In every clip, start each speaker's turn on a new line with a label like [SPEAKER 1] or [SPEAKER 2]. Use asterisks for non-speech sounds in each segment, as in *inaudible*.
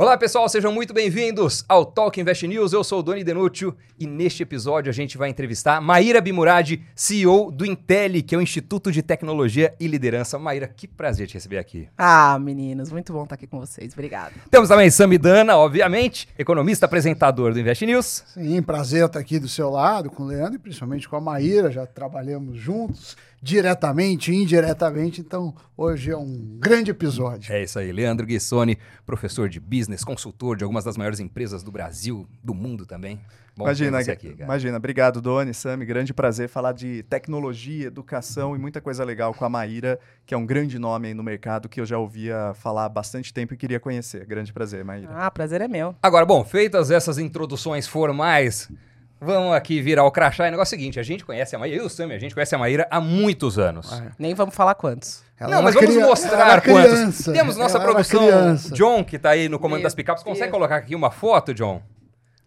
[SPEAKER 1] Olá pessoal, sejam muito bem-vindos ao Talk Invest News. Eu sou o Doni Denúcio e neste episódio a gente vai entrevistar Maíra Bimurad, CEO do Intel, que é o Instituto de Tecnologia e Liderança. Maíra, que prazer te receber aqui.
[SPEAKER 2] Ah, meninos, muito bom estar aqui com vocês. Obrigado.
[SPEAKER 1] Temos também Samidana, obviamente, economista apresentador do Invest News.
[SPEAKER 3] Sim, prazer estar aqui do seu lado com o Leandro e principalmente com a Maíra, já trabalhamos juntos diretamente e indiretamente, então hoje é um grande episódio.
[SPEAKER 1] É isso aí, Leandro Guissoni, professor de business, consultor de algumas das maiores empresas do Brasil, do mundo também.
[SPEAKER 4] Bom imagina, aqui, imagina, obrigado Doni, Sami, grande prazer falar de tecnologia, educação e muita coisa legal com a Maíra, que é um grande nome aí no mercado que eu já ouvia falar há bastante tempo e queria conhecer. Grande prazer, Maíra.
[SPEAKER 2] Ah, prazer é meu.
[SPEAKER 1] Agora, bom, feitas essas introduções formais, Vamos aqui virar o crachá. E o negócio é o seguinte: a gente conhece a Maíra, eu e o Sammy, a gente conhece a Maíra há muitos anos. Ah,
[SPEAKER 2] é. Nem vamos falar quantos.
[SPEAKER 1] Ela não, mas vamos mostrar quantos. Temos nossa produção, John, que está aí no comando Meu das picapes. Consegue Deus. colocar aqui uma foto, John?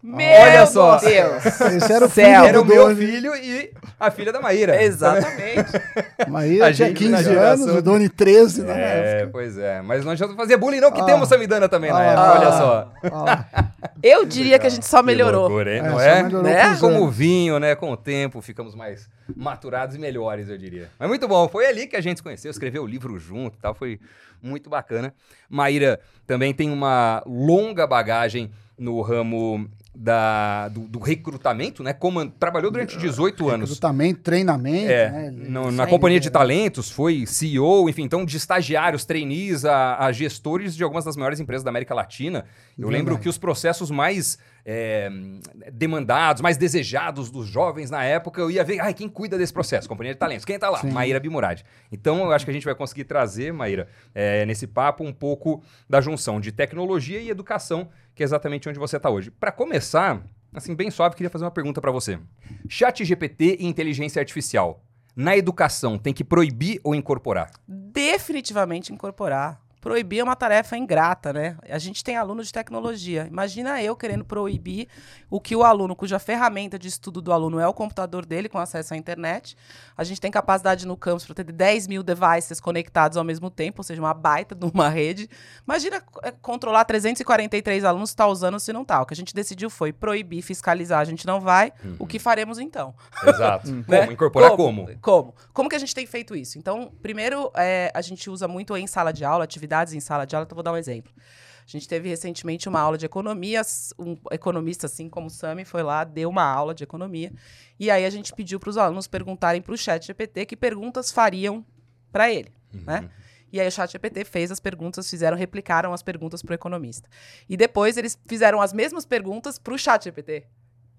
[SPEAKER 2] Meu Olha só. Deus! *laughs*
[SPEAKER 3] Esse era o filho
[SPEAKER 1] Era o meu filho e a filha da Maíra.
[SPEAKER 2] Exatamente. *laughs*
[SPEAKER 3] Maíra a tinha 15 anos, o Doni 13 na
[SPEAKER 1] é, época. Pois é, mas não adianta fazer bullying não, que ah. temos Samidana também ah. na época, olha só.
[SPEAKER 2] Ah. *laughs* Eu diria que a gente só melhorou.
[SPEAKER 1] Loucura, é, não é? Né? Como o vinho, né? Com o tempo ficamos mais maturados e melhores, eu diria. Mas muito bom, foi ali que a gente se conheceu, escreveu o livro junto e tal, foi muito bacana. Maíra também tem uma longa bagagem no ramo da, do, do, recrutamento, né? Como, trabalhou durante 18 anos.
[SPEAKER 3] Recrutamento, treinamento.
[SPEAKER 1] É, né? no, na companhia de talentos, foi CEO, enfim, então de estagiários, trainees a, a gestores de algumas das maiores empresas da América Latina. Eu Verdade. lembro que os processos mais é, demandados, mais desejados dos jovens na época, eu ia ver, ai, quem cuida desse processo? Companhia de talentos. Quem está lá? Sim. Maíra Bimurad. Então, eu acho que a gente vai conseguir trazer, Maíra, é, nesse papo um pouco da junção de tecnologia e educação, que é exatamente onde você está hoje. Para começar, assim, bem suave, queria fazer uma pergunta para você. Chat GPT e inteligência artificial. Na educação, tem que proibir ou incorporar?
[SPEAKER 2] Definitivamente incorporar proibir é uma tarefa ingrata, né? A gente tem aluno de tecnologia. Imagina eu querendo proibir o que o aluno, cuja ferramenta de estudo do aluno é o computador dele com acesso à internet. A gente tem capacidade no campus para ter 10 mil devices conectados ao mesmo tempo, ou seja, uma baita de uma rede. Imagina é, controlar 343 alunos está usando se não está. O que a gente decidiu foi proibir, fiscalizar. A gente não vai. Uhum. O que faremos então?
[SPEAKER 1] Exato. *laughs* né? Como? Incorporar como?
[SPEAKER 2] como? Como? Como que a gente tem feito isso? Então, primeiro, é, a gente usa muito em sala de aula, atividade atividades em sala de aula, então vou dar um exemplo. A gente teve recentemente uma aula de economia, um economista, assim como o Sami, foi lá, deu uma aula de economia. E aí a gente pediu para os alunos perguntarem para o chat GPT que perguntas fariam para ele, uhum. né? E aí o chat GPT fez as perguntas, fizeram, replicaram as perguntas para o economista. E depois eles fizeram as mesmas perguntas para o chat GPT.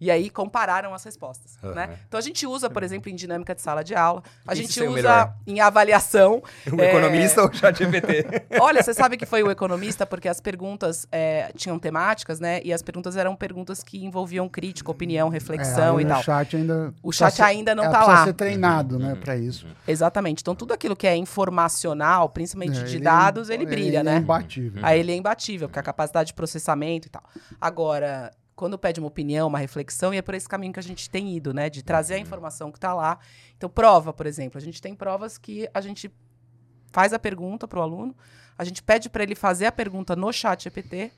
[SPEAKER 2] E aí compararam as respostas, uhum. né? Então a gente usa, por exemplo, em dinâmica de sala de aula, a gente usa em avaliação. *laughs*
[SPEAKER 1] O é... economista ou o chat GPT? *laughs*
[SPEAKER 2] Olha, você sabe que foi o economista porque as perguntas é, tinham temáticas, né? E as perguntas eram perguntas que envolviam crítica, opinião, reflexão é, e tal.
[SPEAKER 3] O chat ainda
[SPEAKER 2] O chat ainda não está lá.
[SPEAKER 3] ser treinado, né, para isso.
[SPEAKER 2] Exatamente. Então tudo aquilo que é informacional, principalmente é, de ele dados, ele brilha,
[SPEAKER 3] ele
[SPEAKER 2] né?
[SPEAKER 3] É imbatível.
[SPEAKER 2] Aí ele é imbatível, porque a capacidade de processamento e tal. Agora, quando pede uma opinião, uma reflexão, e é por esse caminho que a gente tem ido, né? De trazer a uhum. informação que está lá. Então, prova, por exemplo. A gente tem provas que a gente faz a pergunta para o aluno, a gente pede para ele fazer a pergunta no chat GPT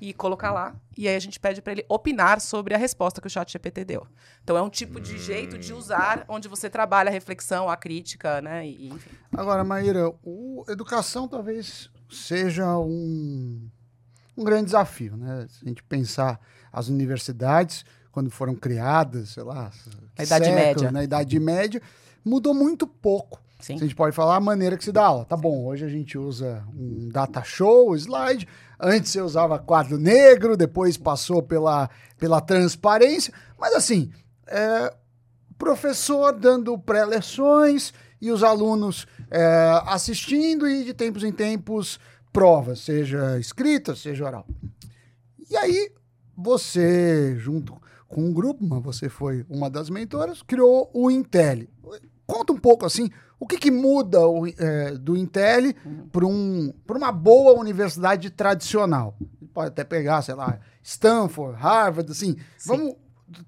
[SPEAKER 2] e colocar lá. E aí a gente pede para ele opinar sobre a resposta que o chat GPT deu. Então é um tipo de jeito de usar onde você trabalha a reflexão, a crítica, né? E, enfim.
[SPEAKER 3] Agora, Maíra, o educação talvez seja um, um grande desafio, né? Se a gente pensar as universidades, quando foram criadas, sei lá,
[SPEAKER 2] na Idade séculos, Média.
[SPEAKER 3] Na Idade Média, mudou muito pouco. Sim. A gente pode falar a maneira que se dá aula. Tá bom, hoje a gente usa um data show, slide. Antes você usava quadro negro, depois passou pela, pela transparência. Mas assim, é, professor dando pré-leções e os alunos é, assistindo e de tempos em tempos provas, seja escrita, seja oral. E aí você, junto com um grupo, mas você foi uma das mentoras, criou o Intel. Conta um pouco assim, o que, que muda o, é, do Intel para um, uma boa universidade tradicional? Pode até pegar, sei lá, Stanford, Harvard, assim. Sim. Vamos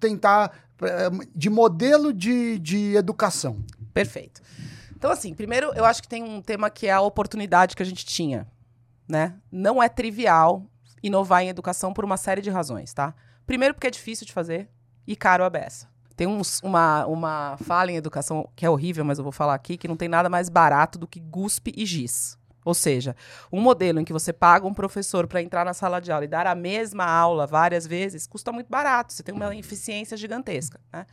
[SPEAKER 3] tentar é, de modelo de, de educação.
[SPEAKER 2] Perfeito. Então, assim, primeiro eu acho que tem um tema que é a oportunidade que a gente tinha. Né? Não é trivial inovar em educação por uma série de razões, tá? Primeiro, porque é difícil de fazer e caro a beça. Tem uns, uma, uma fala em educação que é horrível, mas eu vou falar aqui, que não tem nada mais barato do que guspe e giz. Ou seja, um modelo em que você paga um professor para entrar na sala de aula e dar a mesma aula várias vezes custa muito barato. Você tem uma eficiência gigantesca. Né?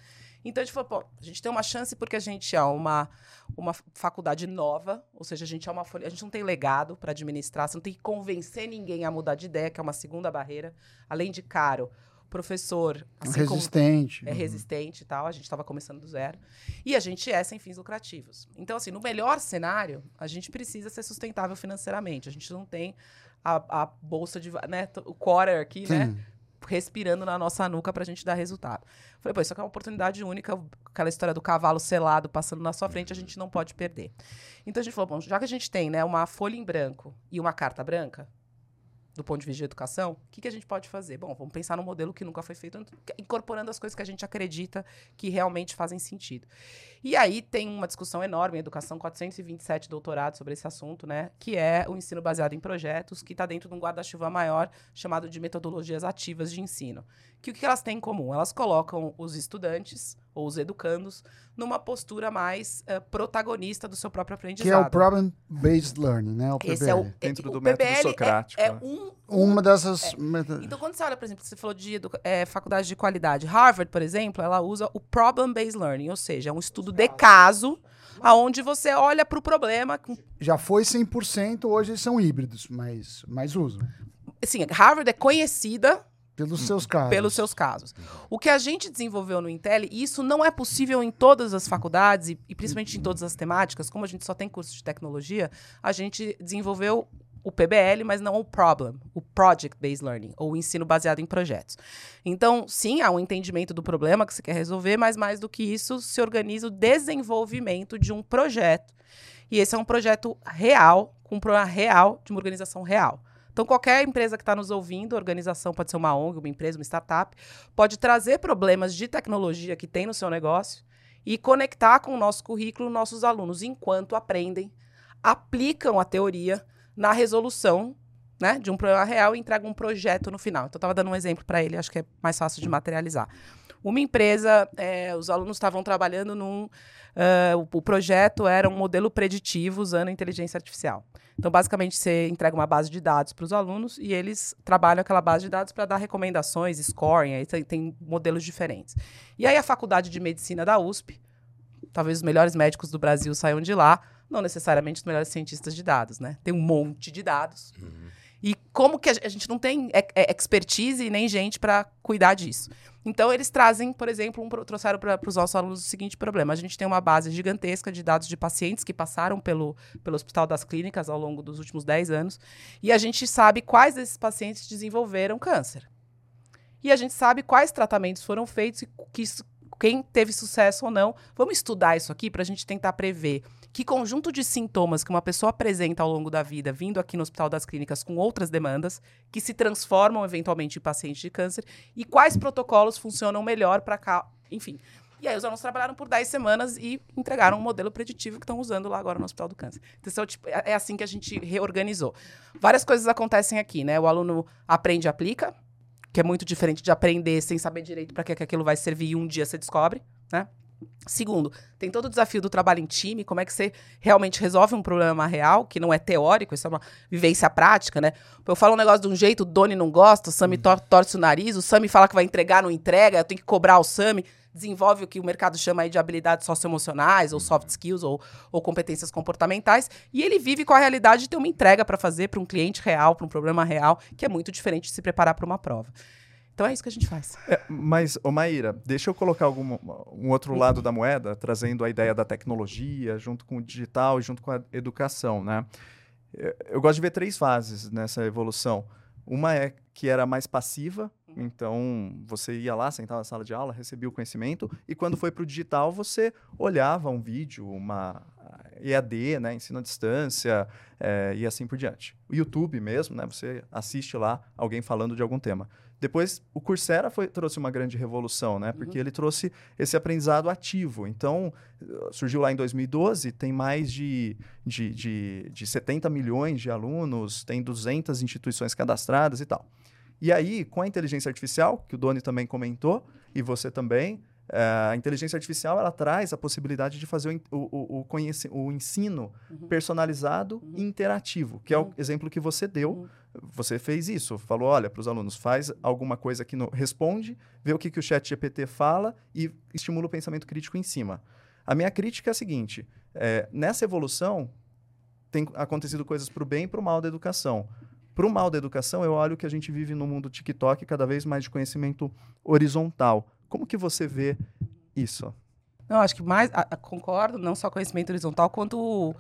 [SPEAKER 2] Então a gente falou, pô, a gente tem uma chance porque a gente é uma, uma faculdade nova, ou seja, a gente é uma folha, a gente não tem legado para administrar, você não tem que convencer ninguém a mudar de ideia, que é uma segunda barreira, além de caro. Professor
[SPEAKER 3] assim resistente.
[SPEAKER 2] é resistente e tal, a gente estava começando do zero. E a gente é sem fins lucrativos. Então, assim, no melhor cenário, a gente precisa ser sustentável financeiramente. A gente não tem a, a bolsa de. Né, o quarter aqui, né, Sim. né? Respirando na nossa nuca para a gente dar resultado. Falei, pô, isso aqui é uma oportunidade única, aquela história do cavalo selado passando na sua frente, a gente não pode perder. Então a gente falou, bom, já que a gente tem né, uma folha em branco e uma carta branca, do ponto de vista de educação, o que, que a gente pode fazer? Bom, vamos pensar num modelo que nunca foi feito, incorporando as coisas que a gente acredita que realmente fazem sentido. E aí tem uma discussão enorme educação, 427 doutorados sobre esse assunto, né? Que é o ensino baseado em projetos, que está dentro de um guarda-chuva maior chamado de metodologias ativas de ensino. Que o que elas têm em comum? Elas colocam os estudantes ou os educandos numa postura mais uh, protagonista do seu próprio aprendizado.
[SPEAKER 3] Que é o Problem-Based Learning, né? O
[SPEAKER 2] PBL. Esse é o,
[SPEAKER 4] Dentro do método é, socrático.
[SPEAKER 2] É, é um,
[SPEAKER 3] uma dessas...
[SPEAKER 2] É. Então, quando você olha, por exemplo, você falou de é, faculdade de qualidade. Harvard, por exemplo, ela usa o Problem-Based Learning, ou seja, é um estudo de caso, aonde você olha para o problema.
[SPEAKER 3] Já foi 100%, hoje eles são híbridos, mas, mas usam.
[SPEAKER 2] Sim, Harvard é conhecida
[SPEAKER 3] pelos seus casos.
[SPEAKER 2] Pelos seus casos. O que a gente desenvolveu no Intel, e isso não é possível em todas as faculdades, e, e principalmente em todas as temáticas, como a gente só tem curso de tecnologia, a gente desenvolveu o PBL, mas não o problem, o Project Based Learning, ou o ensino baseado em projetos. Então, sim, há um entendimento do problema que você quer resolver, mas mais do que isso, se organiza o desenvolvimento de um projeto. E esse é um projeto real, com um problema real de uma organização real. Então, qualquer empresa que está nos ouvindo, organização pode ser uma ONG, uma empresa, uma startup, pode trazer problemas de tecnologia que tem no seu negócio e conectar com o nosso currículo nossos alunos enquanto aprendem, aplicam a teoria na resolução né, de um problema real e entrega um projeto no final. Então, eu estava dando um exemplo para ele, acho que é mais fácil de materializar. Uma empresa, é, os alunos estavam trabalhando num. Uh, o, o, projeto era um modelo preditivo usando inteligência artificial. Então, basicamente, você entrega uma base de dados para os alunos e eles trabalham aquela base de dados para dar recomendações, scoring, aí tem, tem modelos diferentes. E aí, a faculdade de medicina da USP, talvez os melhores médicos do Brasil saiam de lá, não necessariamente os melhores cientistas de dados, né? Tem um monte de dados. Uhum. E como que a gente não tem expertise nem gente para cuidar disso? Então, eles trazem, por exemplo, um, trouxeram para os nossos alunos o seguinte problema: a gente tem uma base gigantesca de dados de pacientes que passaram pelo, pelo Hospital das Clínicas ao longo dos últimos 10 anos, e a gente sabe quais desses pacientes desenvolveram câncer. E a gente sabe quais tratamentos foram feitos e que, quem teve sucesso ou não. Vamos estudar isso aqui para a gente tentar prever que conjunto de sintomas que uma pessoa apresenta ao longo da vida, vindo aqui no Hospital das Clínicas com outras demandas, que se transformam eventualmente em pacientes de câncer, e quais protocolos funcionam melhor para cá, enfim. E aí os alunos trabalharam por 10 semanas e entregaram um modelo preditivo que estão usando lá agora no Hospital do Câncer. Então, tipo, é, é assim que a gente reorganizou. Várias coisas acontecem aqui, né? O aluno aprende e aplica, que é muito diferente de aprender sem saber direito para que, que aquilo vai servir e um dia você descobre, né? Segundo, tem todo o desafio do trabalho em time, como é que você realmente resolve um problema real, que não é teórico, isso é uma vivência prática, né? Eu falo um negócio de um jeito, o Doni não gosta, o Sami uhum. tor torce o nariz, o Sami fala que vai entregar, não entrega, eu tenho que cobrar o Sami, desenvolve o que o mercado chama aí de habilidades socioemocionais, ou soft skills, ou, ou competências comportamentais, e ele vive com a realidade de ter uma entrega para fazer para um cliente real, para um problema real, que é muito diferente de se preparar para uma prova. Então é isso que a gente faz.
[SPEAKER 4] É, mas, ô Maíra, deixa eu colocar algum, um outro lado da moeda, trazendo a ideia da tecnologia, junto com o digital e junto com a educação, né? Eu gosto de ver três fases nessa evolução. Uma é que era mais passiva, Então, você ia lá, sentava na sala de aula, recebia o conhecimento, e quando foi para o digital, você olhava um vídeo, uma EAD, né, ensino à distância, é, e assim por diante. O YouTube mesmo, né, você assiste lá alguém falando de algum tema. Depois, o Coursera foi, trouxe uma grande revolução, né? Porque uhum. ele trouxe esse aprendizado ativo. Então, surgiu lá em 2012, tem mais de, de, de, de 70 milhões de alunos, tem 200 instituições cadastradas e tal. E aí, com a inteligência artificial, que o Doni também comentou, e você também, é, a inteligência artificial ela traz a possibilidade de fazer o, o, o, o ensino uhum. personalizado uhum. e interativo, que é o uhum. exemplo que você deu. Você fez isso, falou: olha, para os alunos, faz alguma coisa que no, responde, vê o que, que o chat GPT fala e estimula o pensamento crítico em cima. A minha crítica é a seguinte: é, nessa evolução, tem acontecido coisas para o bem e para o mal da educação. Para o mal da educação, eu olho que a gente vive no mundo TikTok cada vez mais de conhecimento horizontal. Como que você vê isso?
[SPEAKER 2] Não, acho que mais, a, concordo, não só conhecimento horizontal, quanto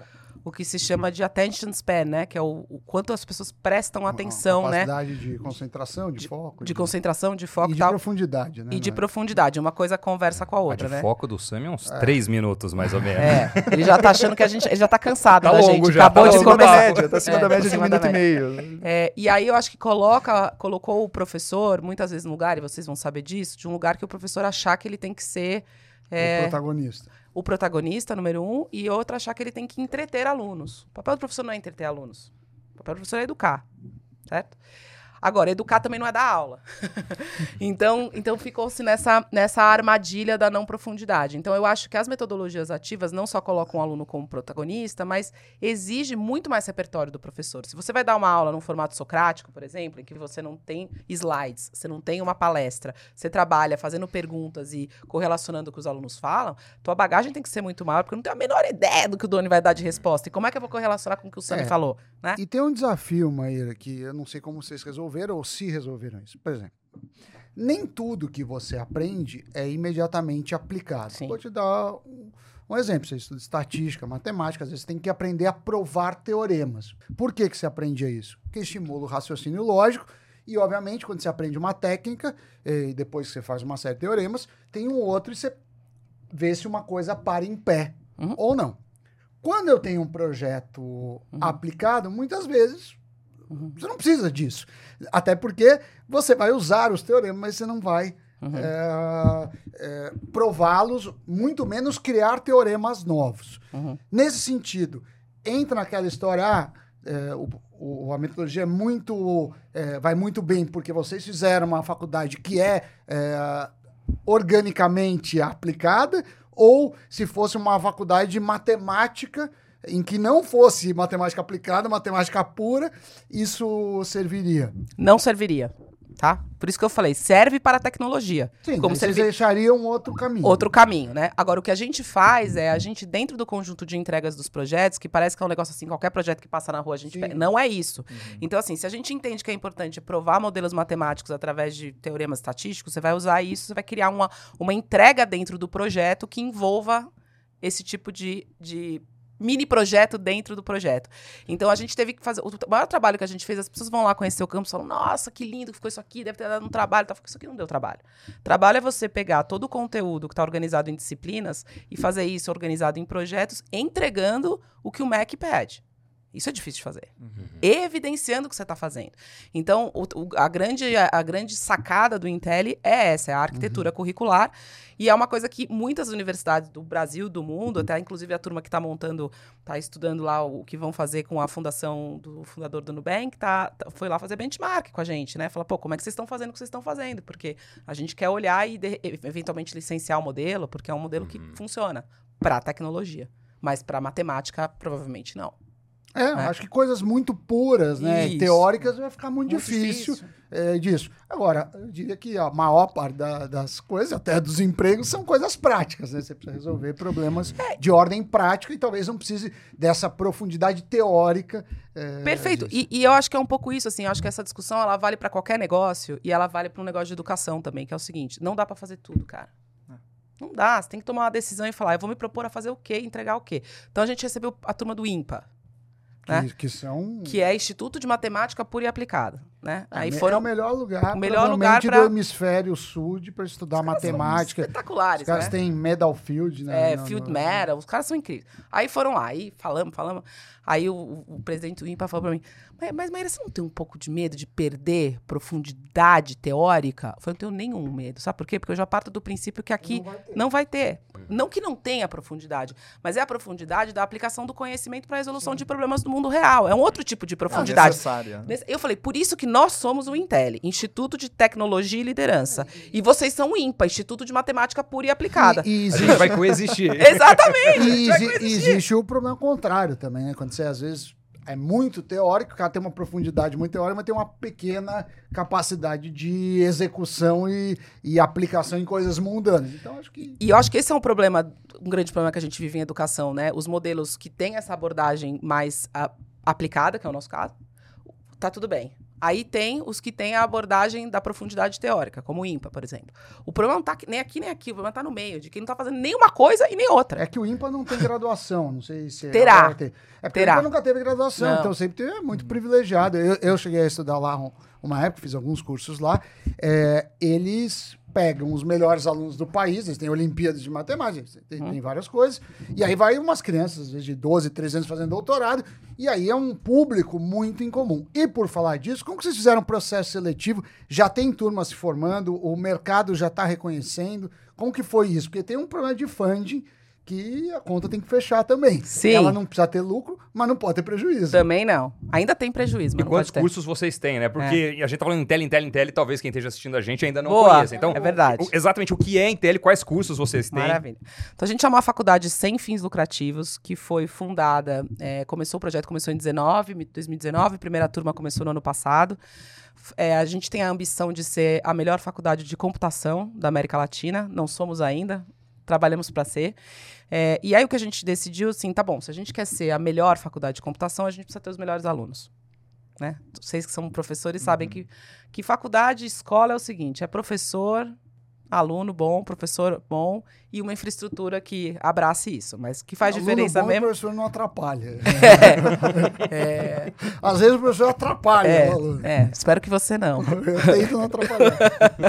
[SPEAKER 2] o, que se chama de attention span, né? Que é o, o quanto as pessoas prestam atenção,
[SPEAKER 3] Uma
[SPEAKER 2] né?
[SPEAKER 3] capacidade de concentração, de, de foco.
[SPEAKER 2] De, de, concentração, de foco
[SPEAKER 3] e de tal. profundidade, né?
[SPEAKER 2] E de é? profundidade. Uma coisa conversa com a outra,
[SPEAKER 1] a de
[SPEAKER 2] né?
[SPEAKER 1] foco do Sam é uns é. três minutos, mais ou menos.
[SPEAKER 2] É, ele já tá achando que a gente... Ele já tá cansado
[SPEAKER 1] tá
[SPEAKER 2] da
[SPEAKER 1] longo
[SPEAKER 2] gente.
[SPEAKER 1] Já,
[SPEAKER 2] Acabou
[SPEAKER 1] tá
[SPEAKER 2] de
[SPEAKER 1] longo
[SPEAKER 2] começar.
[SPEAKER 4] Média, tá acima é, da média de um minuto e meio.
[SPEAKER 2] É, e aí eu acho que coloca, colocou o professor, muitas vezes no lugar, e vocês vão saber disso, de um lugar que o professor achar que ele tem que ser...
[SPEAKER 3] É, o protagonista
[SPEAKER 2] o protagonista, número um, e outra achar que ele tem que entreter alunos. O papel do professor não é entreter alunos. O papel do professor é educar, certo? Agora, educar também não é dar aula. *laughs* então, então ficou-se nessa, nessa armadilha da não profundidade. Então, eu acho que as metodologias ativas não só colocam o aluno como protagonista, mas exige muito mais repertório do professor. Se você vai dar uma aula num formato socrático, por exemplo, em que você não tem slides, você não tem uma palestra, você trabalha fazendo perguntas e correlacionando o que os alunos falam, tua bagagem tem que ser muito maior, porque eu não tenho a menor ideia do que o Doni vai dar de resposta. E como é que eu vou correlacionar com o que o Sami é. falou? Né?
[SPEAKER 3] E tem um desafio, Maíra, que eu não sei como vocês resolveram resolveram ou se resolveram isso. Por exemplo, nem tudo que você aprende é imediatamente aplicado. Sim. Vou te dar um, um, exemplo. Você estuda estatística, matemática, às vezes você tem que aprender a provar teoremas. Por que, que você aprende isso? Porque estimula o raciocínio lógico e, obviamente, quando você aprende uma técnica, e depois que você faz uma série de teoremas, tem um outro e você vê se uma coisa para em pé uhum. ou não. Quando eu tenho um projeto uhum. aplicado, muitas vezes Uhum. Você não precisa disso. Até porque você vai usar os teoremas, mas você não vai uhum. é, é, prová-los, muito menos criar teoremas novos. Uhum. Nesse sentido, entra naquela história, ah, é, o, o, a metodologia é muito, vai muito bem porque vocês fizeram uma faculdade que é organicamente aplicada, ou se fosse uma faculdade de matemática em que não fosse matemática aplicada, matemática pura, isso serviria?
[SPEAKER 2] Não serviria. Tá? Por isso que eu falei, serve para a tecnologia.
[SPEAKER 3] Sim, como você deixaria um outro caminho.
[SPEAKER 2] Outro caminho, né? Agora, o que a gente faz é, a gente, dentro do conjunto de entregas dos projetos, que parece que é um negócio assim, qualquer projeto que passa na rua, a gente pega, Não é isso. Uhum. Então, assim, se a gente entende que é importante provar modelos matemáticos através de teoremas estatísticos, você vai usar isso, você vai criar uma, uma entrega dentro do projeto que envolva esse tipo de, de mini projeto dentro do projeto. Então a gente teve que fazer. O maior trabalho que a gente fez, as pessoas vão lá conhecer o campus e falam: Nossa, que lindo que ficou isso aqui, deve ter dado um trabalho. Tá, isso aqui não deu trabalho. Trabalho é você pegar todo o conteúdo que está organizado em disciplinas e fazer isso organizado em projetos, entregando o que o MEC pede. Isso é difícil de fazer. Uhum. Evidenciando o que você está fazendo. Então, o, o, a, grande, a, a, grande sacada do Intel é essa, é a arquitetura uhum. curricular. E é uma coisa que muitas universidades do Brasil, do mundo, até inclusive a turma que está montando, está estudando lá o que vão fazer com a fundação do fundador do Nubank, tá, tá, foi lá fazer benchmark com a gente, né? Fala, pô, como é que vocês estão fazendo o que vocês estão fazendo? Porque a gente quer olhar e de, eventualmente licenciar o modelo, porque é um modelo uhum. que funciona para tecnologia. Mas para matemática, provavelmente não.
[SPEAKER 3] É, né? acho que coisas muito puras, né? Isso. Teóricas vai ficar muito, muito difícil, difícil. É, disso. Agora, eu diria que a maior parte da, das coisas, até dos empregos, são coisas práticas, né? Você precisa resolver problemas é. de ordem prática e talvez não precise dessa profundidade teórica.
[SPEAKER 2] É, Perfeito. E, e, eu acho que é um pouco isso, assim. Eu acho que essa discussão ela vale para qualquer negócio e ela vale para um negócio de educação também, que é o seguinte: não dá para fazer tudo, cara. É. Não dá, você tem que tomar uma decisão e falar, eu vou me propor a fazer o quê, entregar o quê. Então a gente recebeu a turma do IMPA, né?
[SPEAKER 3] Que, que, são...
[SPEAKER 2] que é Instituto de Matemática Pura e Aplicada. Né?
[SPEAKER 3] É, Aí foram é o melhor lugar,
[SPEAKER 2] o melhor lugar
[SPEAKER 3] pra... do hemisfério sul para estudar os matemática.
[SPEAKER 2] espetaculares,
[SPEAKER 3] Os caras
[SPEAKER 2] né?
[SPEAKER 3] têm medal field, né?
[SPEAKER 2] É, no, field no... medal, os caras são incríveis. Aí foram lá, aí falamos, falamos. Aí o, o presidente do IMPA falou para mim: mas, mas Maíra, você não tem um pouco de medo de perder profundidade teórica? Eu falei, não tenho nenhum medo. Sabe por quê? Porque eu já parto do princípio que aqui não vai ter. Não, vai ter. não que não tenha profundidade, mas é a profundidade da aplicação do conhecimento para a resolução Sim. de problemas do mundo real. É um outro tipo de profundidade. É necessária. Eu falei, por isso que nós somos o Intel, Instituto de Tecnologia e Liderança. E vocês são o IMPA, Instituto de Matemática Pura e Aplicada.
[SPEAKER 1] E, e existe... A gente vai coexistir. *laughs*
[SPEAKER 2] Exatamente.
[SPEAKER 3] E, e existe o problema contrário também, né? Quando você às vezes é muito teórico, o cara tem uma profundidade muito teórica, mas tem uma pequena capacidade de execução e, e aplicação em coisas mundanas. Então, acho que.
[SPEAKER 2] E eu acho que esse é um problema, um grande problema que a gente vive em educação, né? Os modelos que têm essa abordagem mais a, aplicada, que é o nosso caso, tá tudo bem. Aí tem os que têm a abordagem da profundidade teórica, como o IMPA, por exemplo. O problema não está nem aqui nem aqui, o problema está no meio, de quem não está fazendo nenhuma coisa e nem outra.
[SPEAKER 3] É que o IMPA não tem graduação, não sei se...
[SPEAKER 2] Terá.
[SPEAKER 3] Ter. É porque Terá. o IMPA nunca teve graduação, não. então sempre é muito privilegiado. Eu, eu, cheguei a estudar lá uma época, fiz alguns cursos lá. É, eles pegam os melhores alunos do país, eles têm Olimpíadas de Matemática, tem, tem, várias coisas, e aí vai umas crianças, às vezes de 12, 13 anos fazendo doutorado, e aí é um público muito incomum. E por falar disso, como que vocês fizeram um processo seletivo? Já tem turma se formando, o mercado já está reconhecendo, como que foi isso? Porque tem um problema de funding que a conta tem que fechar também.
[SPEAKER 2] Sim.
[SPEAKER 3] Ela não precisa ter lucro, mas não pode ter prejuízo.
[SPEAKER 2] Também não. Ainda tem prejuízo.
[SPEAKER 1] e quantos cursos vocês têm, né? Porque é. a gente tá falando Intel, Intel, Intel, e talvez quem esteja assistindo a gente ainda não Boa. conheça. Então,
[SPEAKER 2] é verdade.
[SPEAKER 1] O, exatamente o que é Intel e quais cursos vocês têm.
[SPEAKER 2] Maravilha. Então a gente é uma faculdade sem fins lucrativos que foi fundada, é, começou o projeto começou em 19, 2019, a primeira turma começou no ano passado. É, a gente tem a ambição de ser a melhor faculdade de computação da América Latina. Não somos ainda, trabalhamos para ser. É, e aí o que a gente decidiu, assim, tá bom, se a gente quer ser a melhor faculdade de computação, a gente precisa ter os melhores alunos. Né? Vocês que são professores uhum. sabem que, que faculdade, escola é o seguinte, é professor, aluno bom, professor bom e uma infraestrutura que abrace isso. Mas que faz aluno diferença bom mesmo.
[SPEAKER 3] o professor não atrapalha. *laughs* É, é... Às vezes o professor atrapalha
[SPEAKER 2] é,
[SPEAKER 3] o aluno.
[SPEAKER 2] É, espero que você não. *laughs*
[SPEAKER 3] Eu tento não atrapalhar.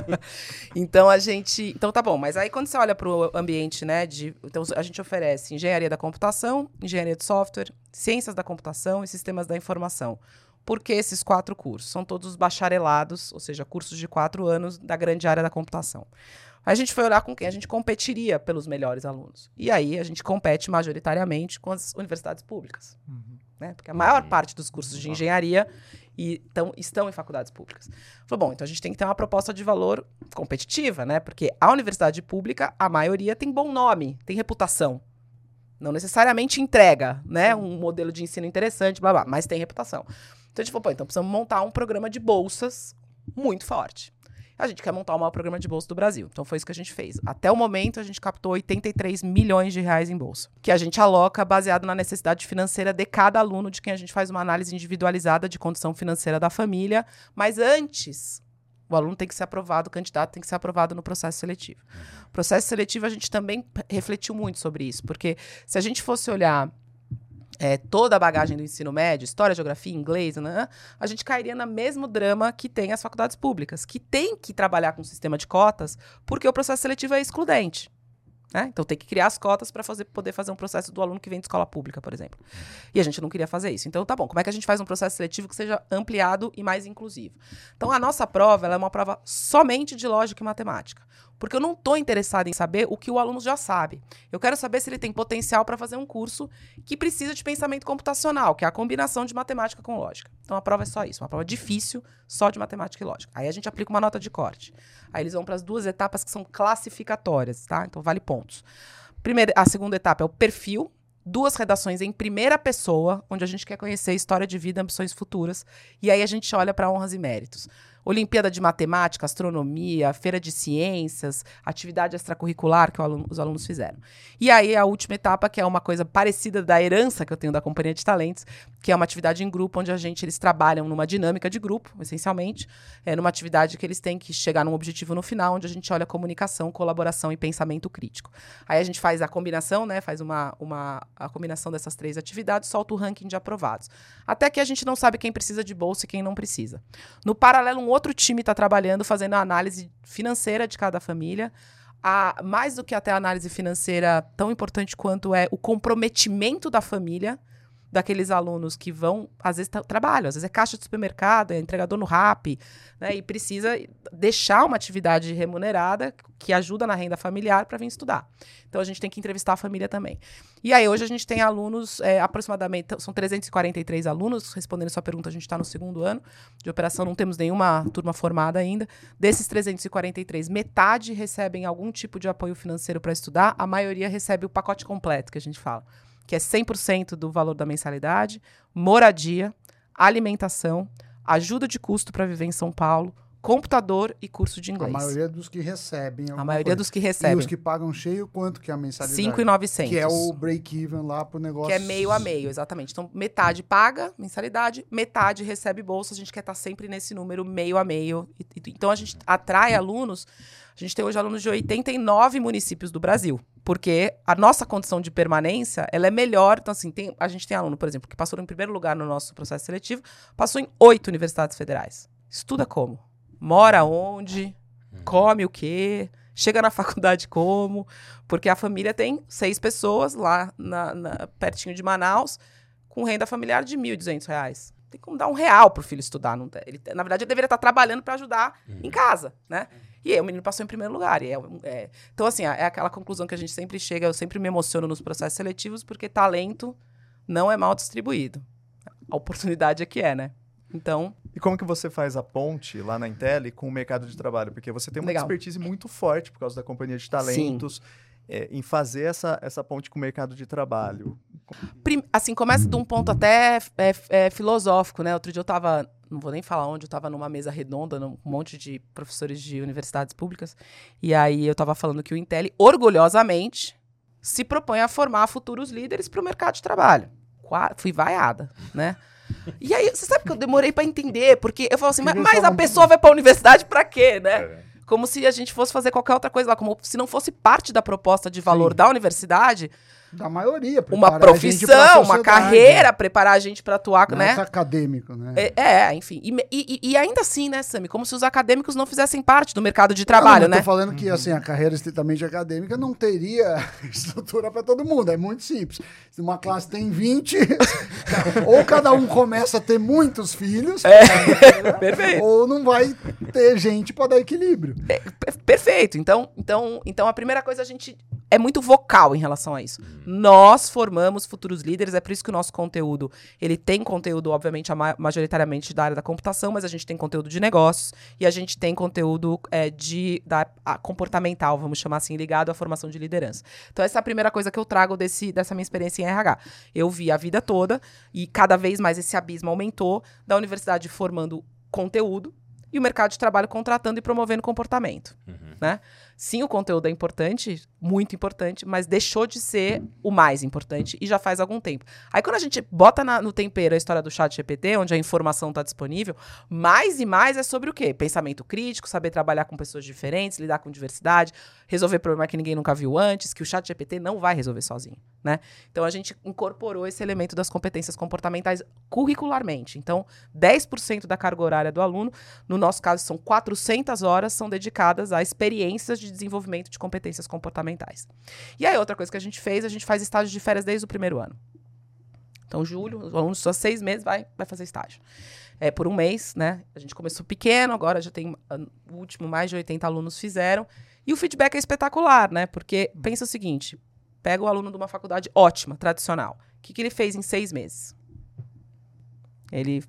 [SPEAKER 3] *laughs*
[SPEAKER 2] então a gente. Então tá bom, mas aí quando você olha para o ambiente, né? De, então a gente oferece engenharia da computação, engenharia de software, ciências da computação e sistemas da informação. Por que esses quatro cursos? São todos bacharelados, ou seja, cursos de quatro anos da grande área da computação. A gente foi olhar com quem a gente competiria pelos melhores alunos. E aí a gente compete majoritariamente com as universidades públicas. Uhum. Né? Porque a maior uhum. parte dos cursos de engenharia e tão, estão em faculdades públicas. Falou, bom, então a gente tem que ter uma proposta de valor competitiva, né? Porque a universidade pública, a maioria tem bom nome, tem reputação. Não necessariamente entrega, né? Um modelo de ensino interessante, blá blá, mas tem reputação. Então a gente falou, pô, então precisamos montar um programa de bolsas muito forte. A gente quer montar o maior programa de bolsa do Brasil. Então foi isso que a gente fez. Até o momento, a gente captou 83 milhões de reais em bolsa, que a gente aloca baseado na necessidade financeira de cada aluno, de quem a gente faz uma análise individualizada de condição financeira da família. Mas antes, o aluno tem que ser aprovado, o candidato tem que ser aprovado no processo seletivo. O processo seletivo, a gente também refletiu muito sobre isso, porque se a gente fosse olhar é, toda a bagagem do ensino médio, história, geografia, inglês, né, a gente cairia no mesmo drama que tem as faculdades públicas, que tem que trabalhar com o sistema de cotas, porque o processo seletivo é excludente. Né? Então tem que criar as cotas para fazer, poder fazer um processo do aluno que vem de escola pública, por exemplo. E a gente não queria fazer isso. Então tá bom, como é que a gente faz um processo seletivo que seja ampliado e mais inclusivo? Então a nossa prova é uma prova somente de lógica e matemática. Porque eu não estou interessado em saber o que o aluno já sabe. Eu quero saber se ele tem potencial para fazer um curso que precisa de pensamento computacional, que é a combinação de matemática com lógica. Então a prova é só isso, uma prova difícil, só de matemática e lógica. Aí a gente aplica uma nota de corte. Aí eles vão para as duas etapas que são classificatórias, tá? Então vale pontos. Primeira, a segunda etapa é o perfil, duas redações em primeira pessoa, onde a gente quer conhecer história de vida, ambições futuras, e aí a gente olha para honras e méritos. Olimpíada de Matemática, Astronomia, Feira de Ciências, atividade extracurricular que aluno, os alunos fizeram. E aí a última etapa, que é uma coisa parecida da herança que eu tenho da Companhia de Talentos, que é uma atividade em grupo, onde a gente, eles trabalham numa dinâmica de grupo, essencialmente, é numa atividade que eles têm que chegar num objetivo no final, onde a gente olha comunicação, colaboração e pensamento crítico. Aí a gente faz a combinação, né, faz uma, uma a combinação dessas três atividades, solta o ranking de aprovados. Até que a gente não sabe quem precisa de bolsa e quem não precisa. No paralelo, um outro time está trabalhando, fazendo a análise financeira de cada família. A, mais do que até a análise financeira, tão importante quanto é o comprometimento da família daqueles alunos que vão, às vezes, trabalham, às vezes é caixa de supermercado, é entregador no RAP, né, e precisa deixar uma atividade remunerada que ajuda na renda familiar para vir estudar. Então a gente tem que entrevistar a família também. E aí hoje a gente tem alunos, é, aproximadamente, são 343 alunos, respondendo sua pergunta, a gente está no segundo ano de operação, não temos nenhuma turma formada ainda. Desses 343, metade recebem algum tipo de apoio financeiro para estudar, a maioria recebe o pacote completo, que a gente fala que é 100% do valor da mensalidade, moradia, alimentação, ajuda de custo para viver em São Paulo, computador e curso de inglês.
[SPEAKER 3] A maioria dos que recebem.
[SPEAKER 2] A maioria coisa. dos que recebem.
[SPEAKER 3] E os que pagam cheio, quanto que é a mensalidade?
[SPEAKER 2] 5,900.
[SPEAKER 3] Que é o break-even lá pro negócio.
[SPEAKER 2] Que é meio a meio, exatamente. Então, metade paga mensalidade, metade recebe bolsa. A gente quer estar sempre nesse número meio a meio. Então, a gente atrai alunos. A gente tem hoje alunos de 89 municípios do Brasil porque a nossa condição de permanência ela é melhor. Então, assim, tem, a gente tem aluno, por exemplo, que passou em primeiro lugar no nosso processo seletivo, passou em oito universidades federais. Estuda como? Mora onde? Uhum. Come o quê? Chega na *laughs* faculdade como? Porque a família tem seis pessoas lá na, na, pertinho de Manaus, com renda familiar de R$ 1.200. Tem como dar um real pro filho estudar. Não, ele, na verdade, ele deveria estar trabalhando para ajudar uhum. em casa, né? E aí o menino passou em primeiro lugar. É, é, então, assim, é aquela conclusão que a gente sempre chega, eu sempre me emociono nos processos seletivos, porque talento não é mal distribuído. A oportunidade é que é, né? Então.
[SPEAKER 4] E como que você faz a ponte lá na Intel com o mercado de trabalho? Porque você tem uma legal. expertise muito forte por causa da companhia de talentos. É, em fazer essa, essa ponte com o mercado de trabalho?
[SPEAKER 2] Assim, começa de um ponto até é, é, filosófico, né? Outro dia eu estava não vou nem falar onde, eu estava numa mesa redonda, num monte de professores de universidades públicas, e aí eu estava falando que o Intel, orgulhosamente, se propõe a formar futuros líderes para o mercado de trabalho. Qua fui vaiada, né? E aí, você sabe que eu demorei para entender, porque eu falo assim, mas, mas a pessoa vai para a universidade para quê, né? É. Como se a gente fosse fazer qualquer outra coisa lá, como se não fosse parte da proposta de valor Sim. da universidade
[SPEAKER 3] da maioria.
[SPEAKER 2] Uma profissão, uma carreira, preparar a gente para atuar, não né?
[SPEAKER 3] É acadêmico, né?
[SPEAKER 2] É, é enfim. E, e, e, ainda assim, né, Sami? Como se os acadêmicos não fizessem parte do mercado de trabalho, não,
[SPEAKER 3] né?
[SPEAKER 2] Eu tô
[SPEAKER 3] falando que, assim, a carreira estritamente acadêmica não teria *laughs* estrutura para todo mundo. É muito simples. Se uma classe tem 20, *laughs* ou cada um começa a ter muitos filhos,
[SPEAKER 2] é. *laughs* perfeito.
[SPEAKER 3] ou não vai ter gente para dar equilíbrio.
[SPEAKER 2] É, perfeito. Então, então, então, a primeira coisa a gente é muito vocal em relação a isso. Nós formamos futuros líderes, é por isso que o nosso conteúdo, ele tem conteúdo, obviamente, majoritariamente da área da computação, mas a gente tem conteúdo de negócios e a gente tem conteúdo é, de da, comportamental, vamos chamar assim, ligado à formação de liderança. Então, essa é a primeira coisa que eu trago desse, dessa minha experiência em RH. Eu vi a vida toda e cada vez mais esse abismo aumentou da universidade formando conteúdo e o mercado de trabalho contratando e promovendo comportamento, uhum. né? Sim, o conteúdo é importante, muito importante, mas deixou de ser o mais importante e já faz algum tempo. Aí quando a gente bota na, no tempero a história do chat GPT, onde a informação está disponível, mais e mais é sobre o quê? Pensamento crítico, saber trabalhar com pessoas diferentes, lidar com diversidade, resolver problema que ninguém nunca viu antes, que o chat GPT não vai resolver sozinho, né? Então a gente incorporou esse elemento das competências comportamentais curricularmente. Então, 10% da carga horária do aluno, no nosso caso são 400 horas, são dedicadas a experiências de de desenvolvimento de competências comportamentais. E aí, outra coisa que a gente fez, a gente faz estágio de férias desde o primeiro ano. Então, julho, os alunos só seis meses vai, vai fazer estágio. É, por um mês, né? A gente começou pequeno, agora já tem o último, mais de 80 alunos fizeram. E o feedback é espetacular, né? Porque pensa o seguinte: pega o aluno de uma faculdade ótima, tradicional. O que, que ele fez em seis meses? Ele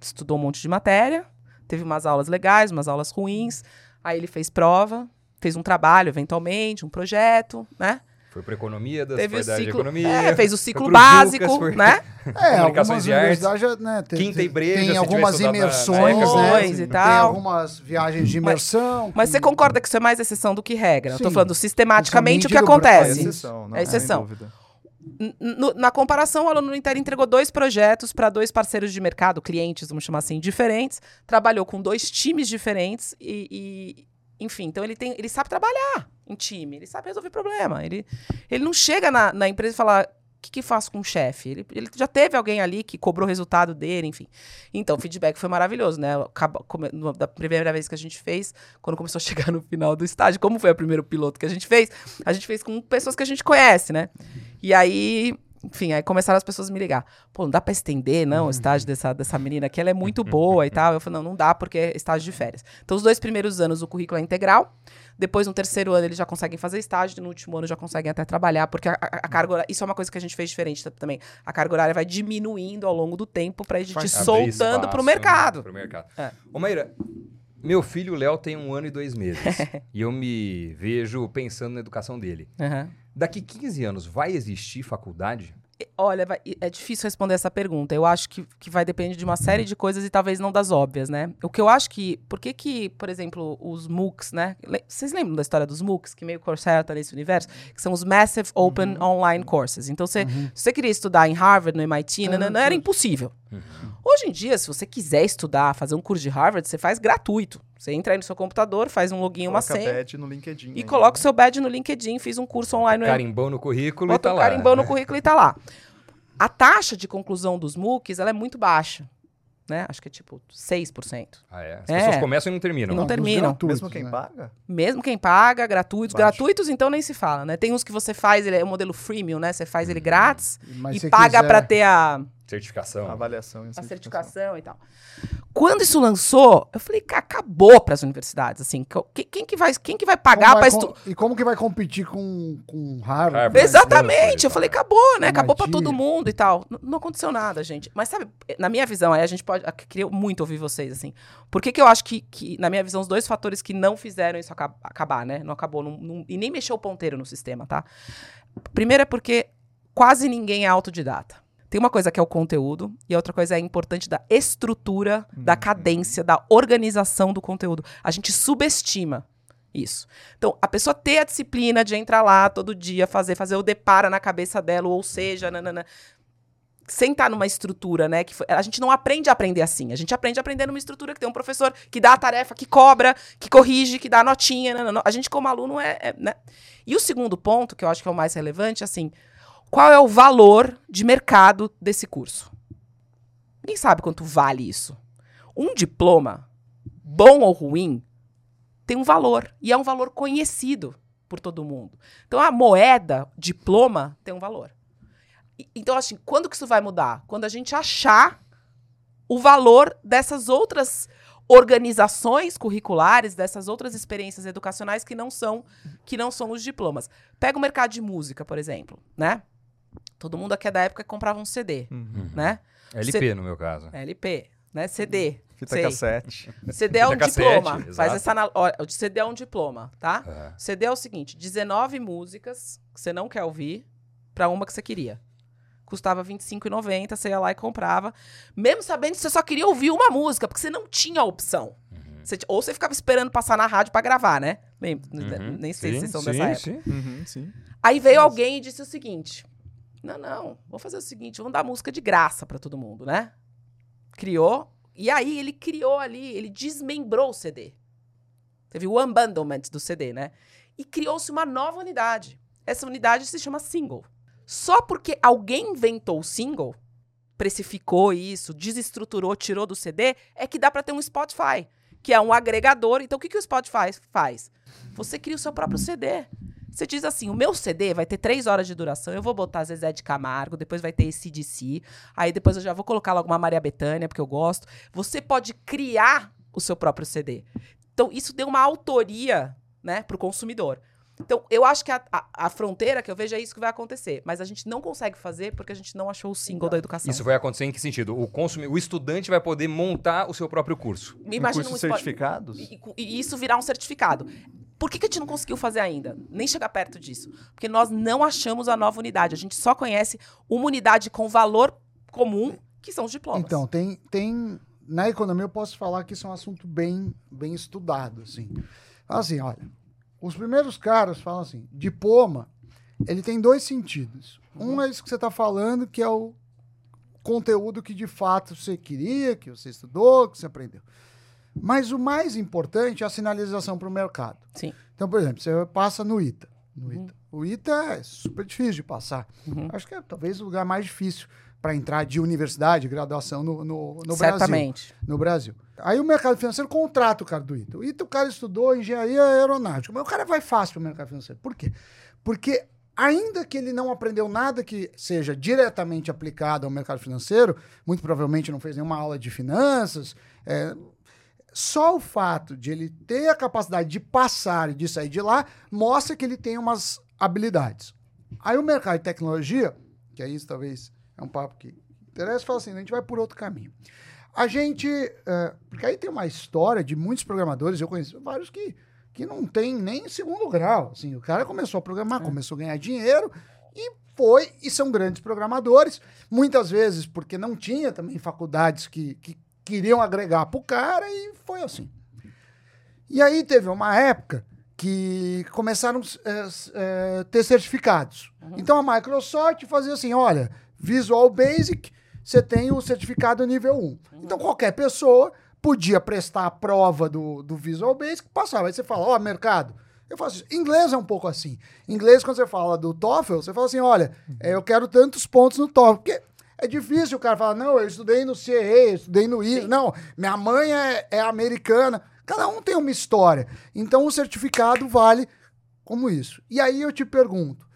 [SPEAKER 2] estudou um monte de matéria, teve umas aulas legais, umas aulas ruins, aí ele fez prova, fez um trabalho, eventualmente, um projeto, né?
[SPEAKER 1] Foi para economia, das
[SPEAKER 2] Teve o
[SPEAKER 1] da
[SPEAKER 2] ciclo,
[SPEAKER 1] economia.
[SPEAKER 2] É, fez o ciclo básico,
[SPEAKER 1] Jucas, foi-
[SPEAKER 2] né? *laughs*
[SPEAKER 3] É,
[SPEAKER 1] Comunicações
[SPEAKER 3] algumas universidades já, né, tem,
[SPEAKER 1] Quinta
[SPEAKER 3] tem-
[SPEAKER 1] e
[SPEAKER 3] tem algumas
[SPEAKER 1] estudado na- na
[SPEAKER 3] imersões, né?
[SPEAKER 2] Imersões e
[SPEAKER 3] Tem
[SPEAKER 2] tal.
[SPEAKER 3] algumas viagens de imersão.
[SPEAKER 2] Mas você concorda que isso é mais exceção do que regra? Eu tô
[SPEAKER 3] Sim.
[SPEAKER 2] falando sistematicamente o que
[SPEAKER 4] É
[SPEAKER 2] acontece.
[SPEAKER 4] exceção, não,
[SPEAKER 2] É exceção. N- n- na comparação, o aluno no Inter entregou dois projetos para dois parceiros de mercado, clientes, vamos chamar assim, diferentes. Trabalhou com dois times diferentes e, e- enfim, então ele tem, ele sabe trabalhar em time, ele sabe resolver problema. Ele, ele não chega na, na empresa e fala o que, que faço com o chefe? Ele, ele já teve alguém ali que cobrou o resultado dele, enfim. Então, o feedback foi maravilhoso, né? Da primeira vez que a gente fez, quando começou a *laughs* chegar no final do estágio, como foi o primeiro piloto que a gente fez, a gente fez com pessoas que a gente conhece, né? E aí, enfim, aí começaram as pessoas a me ligar. Pô, não dá pra estender, não, o estágio dessa, dessa menina aqui, ela é muito boa e tal. Eu falei, não, não dá, porque é estágio de férias. Então, os dois primeiros anos o currículo é integral. Depois, no terceiro ano, eles já conseguem fazer estágio. No último ano, já conseguem até trabalhar, porque a, a- a carga horária... Isso é uma coisa que a gente fez diferente ta- também. A carga horária vai diminuindo ao longo do tempo pra gente soltando pro mercado.
[SPEAKER 1] Pro mercado.
[SPEAKER 2] É.
[SPEAKER 1] Ô, Maíra, meu filho Léo tem um ano e dois meses. *laughs* e eu me vejo pensando na educação dele.
[SPEAKER 2] Aham.
[SPEAKER 1] Daqui 15 anos, vai existir faculdade?
[SPEAKER 2] Olha, vai- é difícil responder essa pergunta. Eu acho que, que vai depender de uma série de coisas e talvez não das óbvias, né? O que eu acho que. Por que, que por exemplo, os MOOCs, né? Vocês lembram da história dos MOOCs, que meio Coursera tá nesse universo? Que são os Massive Open Online Courses. Então, você, se você queria estudar em Harvard, no MIT,
[SPEAKER 3] Ah,
[SPEAKER 2] nananã, era
[SPEAKER 3] sim.
[SPEAKER 2] impossível. Hoje em dia, se você quiser estudar, fazer um curso de Harvard, você faz gratuito. Você entra aí no seu computador, faz um login, uma
[SPEAKER 4] Coloca
[SPEAKER 2] senha.
[SPEAKER 4] badge no LinkedIn.
[SPEAKER 2] E
[SPEAKER 4] ainda,
[SPEAKER 2] coloca o
[SPEAKER 4] né?
[SPEAKER 2] seu badge no LinkedIn, fiz um curso online no
[SPEAKER 1] Carimbão no currículo e
[SPEAKER 2] Bota
[SPEAKER 1] tá
[SPEAKER 2] o
[SPEAKER 1] lá.
[SPEAKER 2] carimbão no currículo e tá lá. A taxa de conclusão dos MOOCs, ela é muito baixa. Né? Acho que é tipo 6%.
[SPEAKER 1] Ah, é? As
[SPEAKER 2] É.
[SPEAKER 1] pessoas começam e não terminam.
[SPEAKER 2] Não
[SPEAKER 3] dos
[SPEAKER 2] terminam.
[SPEAKER 3] gratuitos,
[SPEAKER 4] Mesmo quem
[SPEAKER 3] né?
[SPEAKER 4] paga?
[SPEAKER 2] Mesmo quem paga, gratuitos.
[SPEAKER 4] Baixo.
[SPEAKER 2] Gratuitos, então, nem se fala, né? Tem uns que você faz, ele é o modelo freemium, né? Você faz ele grátis
[SPEAKER 3] Mas
[SPEAKER 2] e paga
[SPEAKER 3] quiser-
[SPEAKER 2] pra ter a,
[SPEAKER 1] Certificação.
[SPEAKER 4] Avaliação. e
[SPEAKER 2] a certificação e tal. Quando isso lançou, eu falei, "Ca- acabou pras universidades, assim. que- Quem que vai, quem que vai pagar
[SPEAKER 3] com-
[SPEAKER 2] estudar?
[SPEAKER 3] E como que vai competir com, com Harvard?
[SPEAKER 1] Harvard.
[SPEAKER 3] né?
[SPEAKER 2] Exatamente. Eu falei,
[SPEAKER 1] tá.
[SPEAKER 2] acabou, né? Acabou pra
[SPEAKER 3] MIT.
[SPEAKER 2] todo mundo e tal. N- não aconteceu nada, gente. Mas sabe, na minha visão, aí a gente pode. eu Queria muito ouvir vocês, assim. Por que, que eu acho que, que, na minha visão, os dois fatores que não fizeram isso aca- acabar, né? Não acabou. não- não- e nem mexeu o ponteiro no sistema, tá? Primeiro é porque quase ninguém é autodidata. Tem uma coisa que é o conteúdo e a outra coisa é importante da estrutura, da cadência, da organização do conteúdo. A gente subestima isso. Então, a pessoa ter a disciplina de entrar lá todo dia, fazer, fazer o depara na cabeça dela, ou seja, nanana, sentar numa estrutura, né? Que a gente não aprende a aprender assim. A gente aprende a aprender numa estrutura que tem um professor que dá a tarefa, que cobra, que corrige, que dá a notinha. nanana. A gente, como aluno, é, é, né? E o segundo ponto, que eu acho que é o mais relevante, assim: qual é o valor de mercado desse curso? Ninguém sabe quanto vale isso. Um diploma, bom ou ruim, tem um valor. E é um valor conhecido por todo mundo. Então, a moeda, diploma, tem um valor. E- Então, assim, quando que isso vai mudar? Quando a gente achar o valor dessas outras organizações curriculares, dessas outras experiências educacionais que não são que não são os diplomas. Pega o mercado de música, por exemplo, né? Todo mundo aqui é da época que comprava um CD,
[SPEAKER 4] Uhum.
[SPEAKER 2] né?
[SPEAKER 1] LP, no meu caso.
[SPEAKER 2] LP, né? CD.
[SPEAKER 4] Fita
[SPEAKER 2] sei.
[SPEAKER 4] cassete. *laughs*
[SPEAKER 2] CD é um
[SPEAKER 1] cassete,
[SPEAKER 2] diploma.
[SPEAKER 1] exato.
[SPEAKER 2] Faz essa anal... Olha, o CD é um diploma, tá?
[SPEAKER 1] É.
[SPEAKER 2] CD é o seguinte: 19 músicas que você não quer ouvir pra uma que você queria. Custava R$ 25,90, você ia lá e comprava. Mesmo sabendo que você só queria ouvir uma música, porque você não tinha opção.
[SPEAKER 1] Uhum.
[SPEAKER 2] Você ou você ficava esperando passar na rádio pra gravar, né? Lembra?
[SPEAKER 1] Uhum.
[SPEAKER 2] Nem sei se
[SPEAKER 1] Sim,
[SPEAKER 2] vocês são
[SPEAKER 1] sim,
[SPEAKER 2] dessa época.
[SPEAKER 1] sim.
[SPEAKER 4] Uhum, sim.
[SPEAKER 2] Aí veio alguém e disse o seguinte: Não, não, vamos fazer o seguinte, vamos dar música de graça pra todo mundo, né? Criou. E aí ele criou ali, ele desmembrou o CD. Teve o unbundlement do CD, né? E criou-se uma nova unidade. Essa unidade se chama single. Só porque alguém inventou o single, precificou isso, desestruturou, tirou do CD, é que dá pra ter um Spotify, que é um agregador. Então o que, que o Spotify faz? Você cria o seu próprio CD. Você diz assim: o meu CD vai ter três horas de duração, eu vou botar Zezé de Camargo, depois vai ter esse DC, aí depois eu já vou colocar logo uma Maria Bethânia, porque eu gosto. Você pode criar o seu próprio CD. Então, isso deu uma autoria né, para o consumidor. Então, eu acho que a, a- a fronteira que eu vejo é isso que vai acontecer. Mas a gente não consegue fazer porque a gente não achou o single da educação.
[SPEAKER 1] Isso vai acontecer em que sentido? O, consumi... o estudante vai poder montar o seu próprio curso.
[SPEAKER 2] Me imagina
[SPEAKER 4] cursos
[SPEAKER 2] um Spo-
[SPEAKER 4] certificados?
[SPEAKER 2] E, e- e isso virar um certificado. Por que, que a gente não conseguiu fazer ainda? Nem chegar perto disso. Porque nós não achamos a nova unidade. A gente só conhece uma unidade com valor comum, que são os diplomas.
[SPEAKER 3] Então, tem, tem na economia eu posso falar que isso é um assunto bem, bem estudado, assim. Assim, olha, os primeiros caras falam assim, diploma, ele tem dois sentidos. Um é isso que você está falando, que é o conteúdo que de fato você queria, que você estudou, que você aprendeu. Mas o mais importante é a sinalização para o mercado.
[SPEAKER 2] Sim.
[SPEAKER 3] Então, por exemplo, você passa no ITA. No uhum. ITA. O ITA é super difícil de passar. Uhum. Acho que é talvez o lugar mais difícil para entrar de universidade, graduação no, no, no
[SPEAKER 2] Certamente.
[SPEAKER 3] Brasil. No Brasil. Aí o mercado financeiro contrata o cara do ITA. O ITA, o cara estudou engenharia aeronáutica, mas o cara vai fácil para o mercado financeiro. Por quê? Porque ainda que ele não aprendeu nada que seja diretamente aplicado ao mercado financeiro, muito provavelmente não fez nenhuma aula de finanças, é, só o fato de ele ter a capacidade de passar e de sair de lá mostra que ele tem umas habilidades. Aí o mercado de tecnologia, que é isso talvez é um papo que interessa, fala assim, a gente vai por outro caminho. A gente, uh, porque aí tem uma história de muitos programadores, eu conheço vários que, que não tem nem segundo grau, assim, o cara começou a programar, é. começou a ganhar dinheiro e foi, e são grandes programadores, muitas vezes porque não tinha também faculdades que, que queriam agregar para o cara e foi assim. E aí teve uma época que começaram a é, é, ter certificados. Uhum. Então a Microsoft fazia assim: olha, Visual Basic, você tem o certificado nível 1. Uhum. Então qualquer pessoa podia prestar a prova do, do Visual Basic e passar. Aí você fala: ó, oh, mercado. Eu faço isso. Inglês é um pouco assim. Inglês, quando você fala do TOEFL, você fala assim: olha, uhum. eu quero tantos pontos no TOEFL. Porque é difícil o cara falar, não, eu estudei no CE, eu estudei no ISO. Não, minha mãe é, é americana. Cada um tem uma história. Então o certificado vale como isso. E aí eu te pergunto,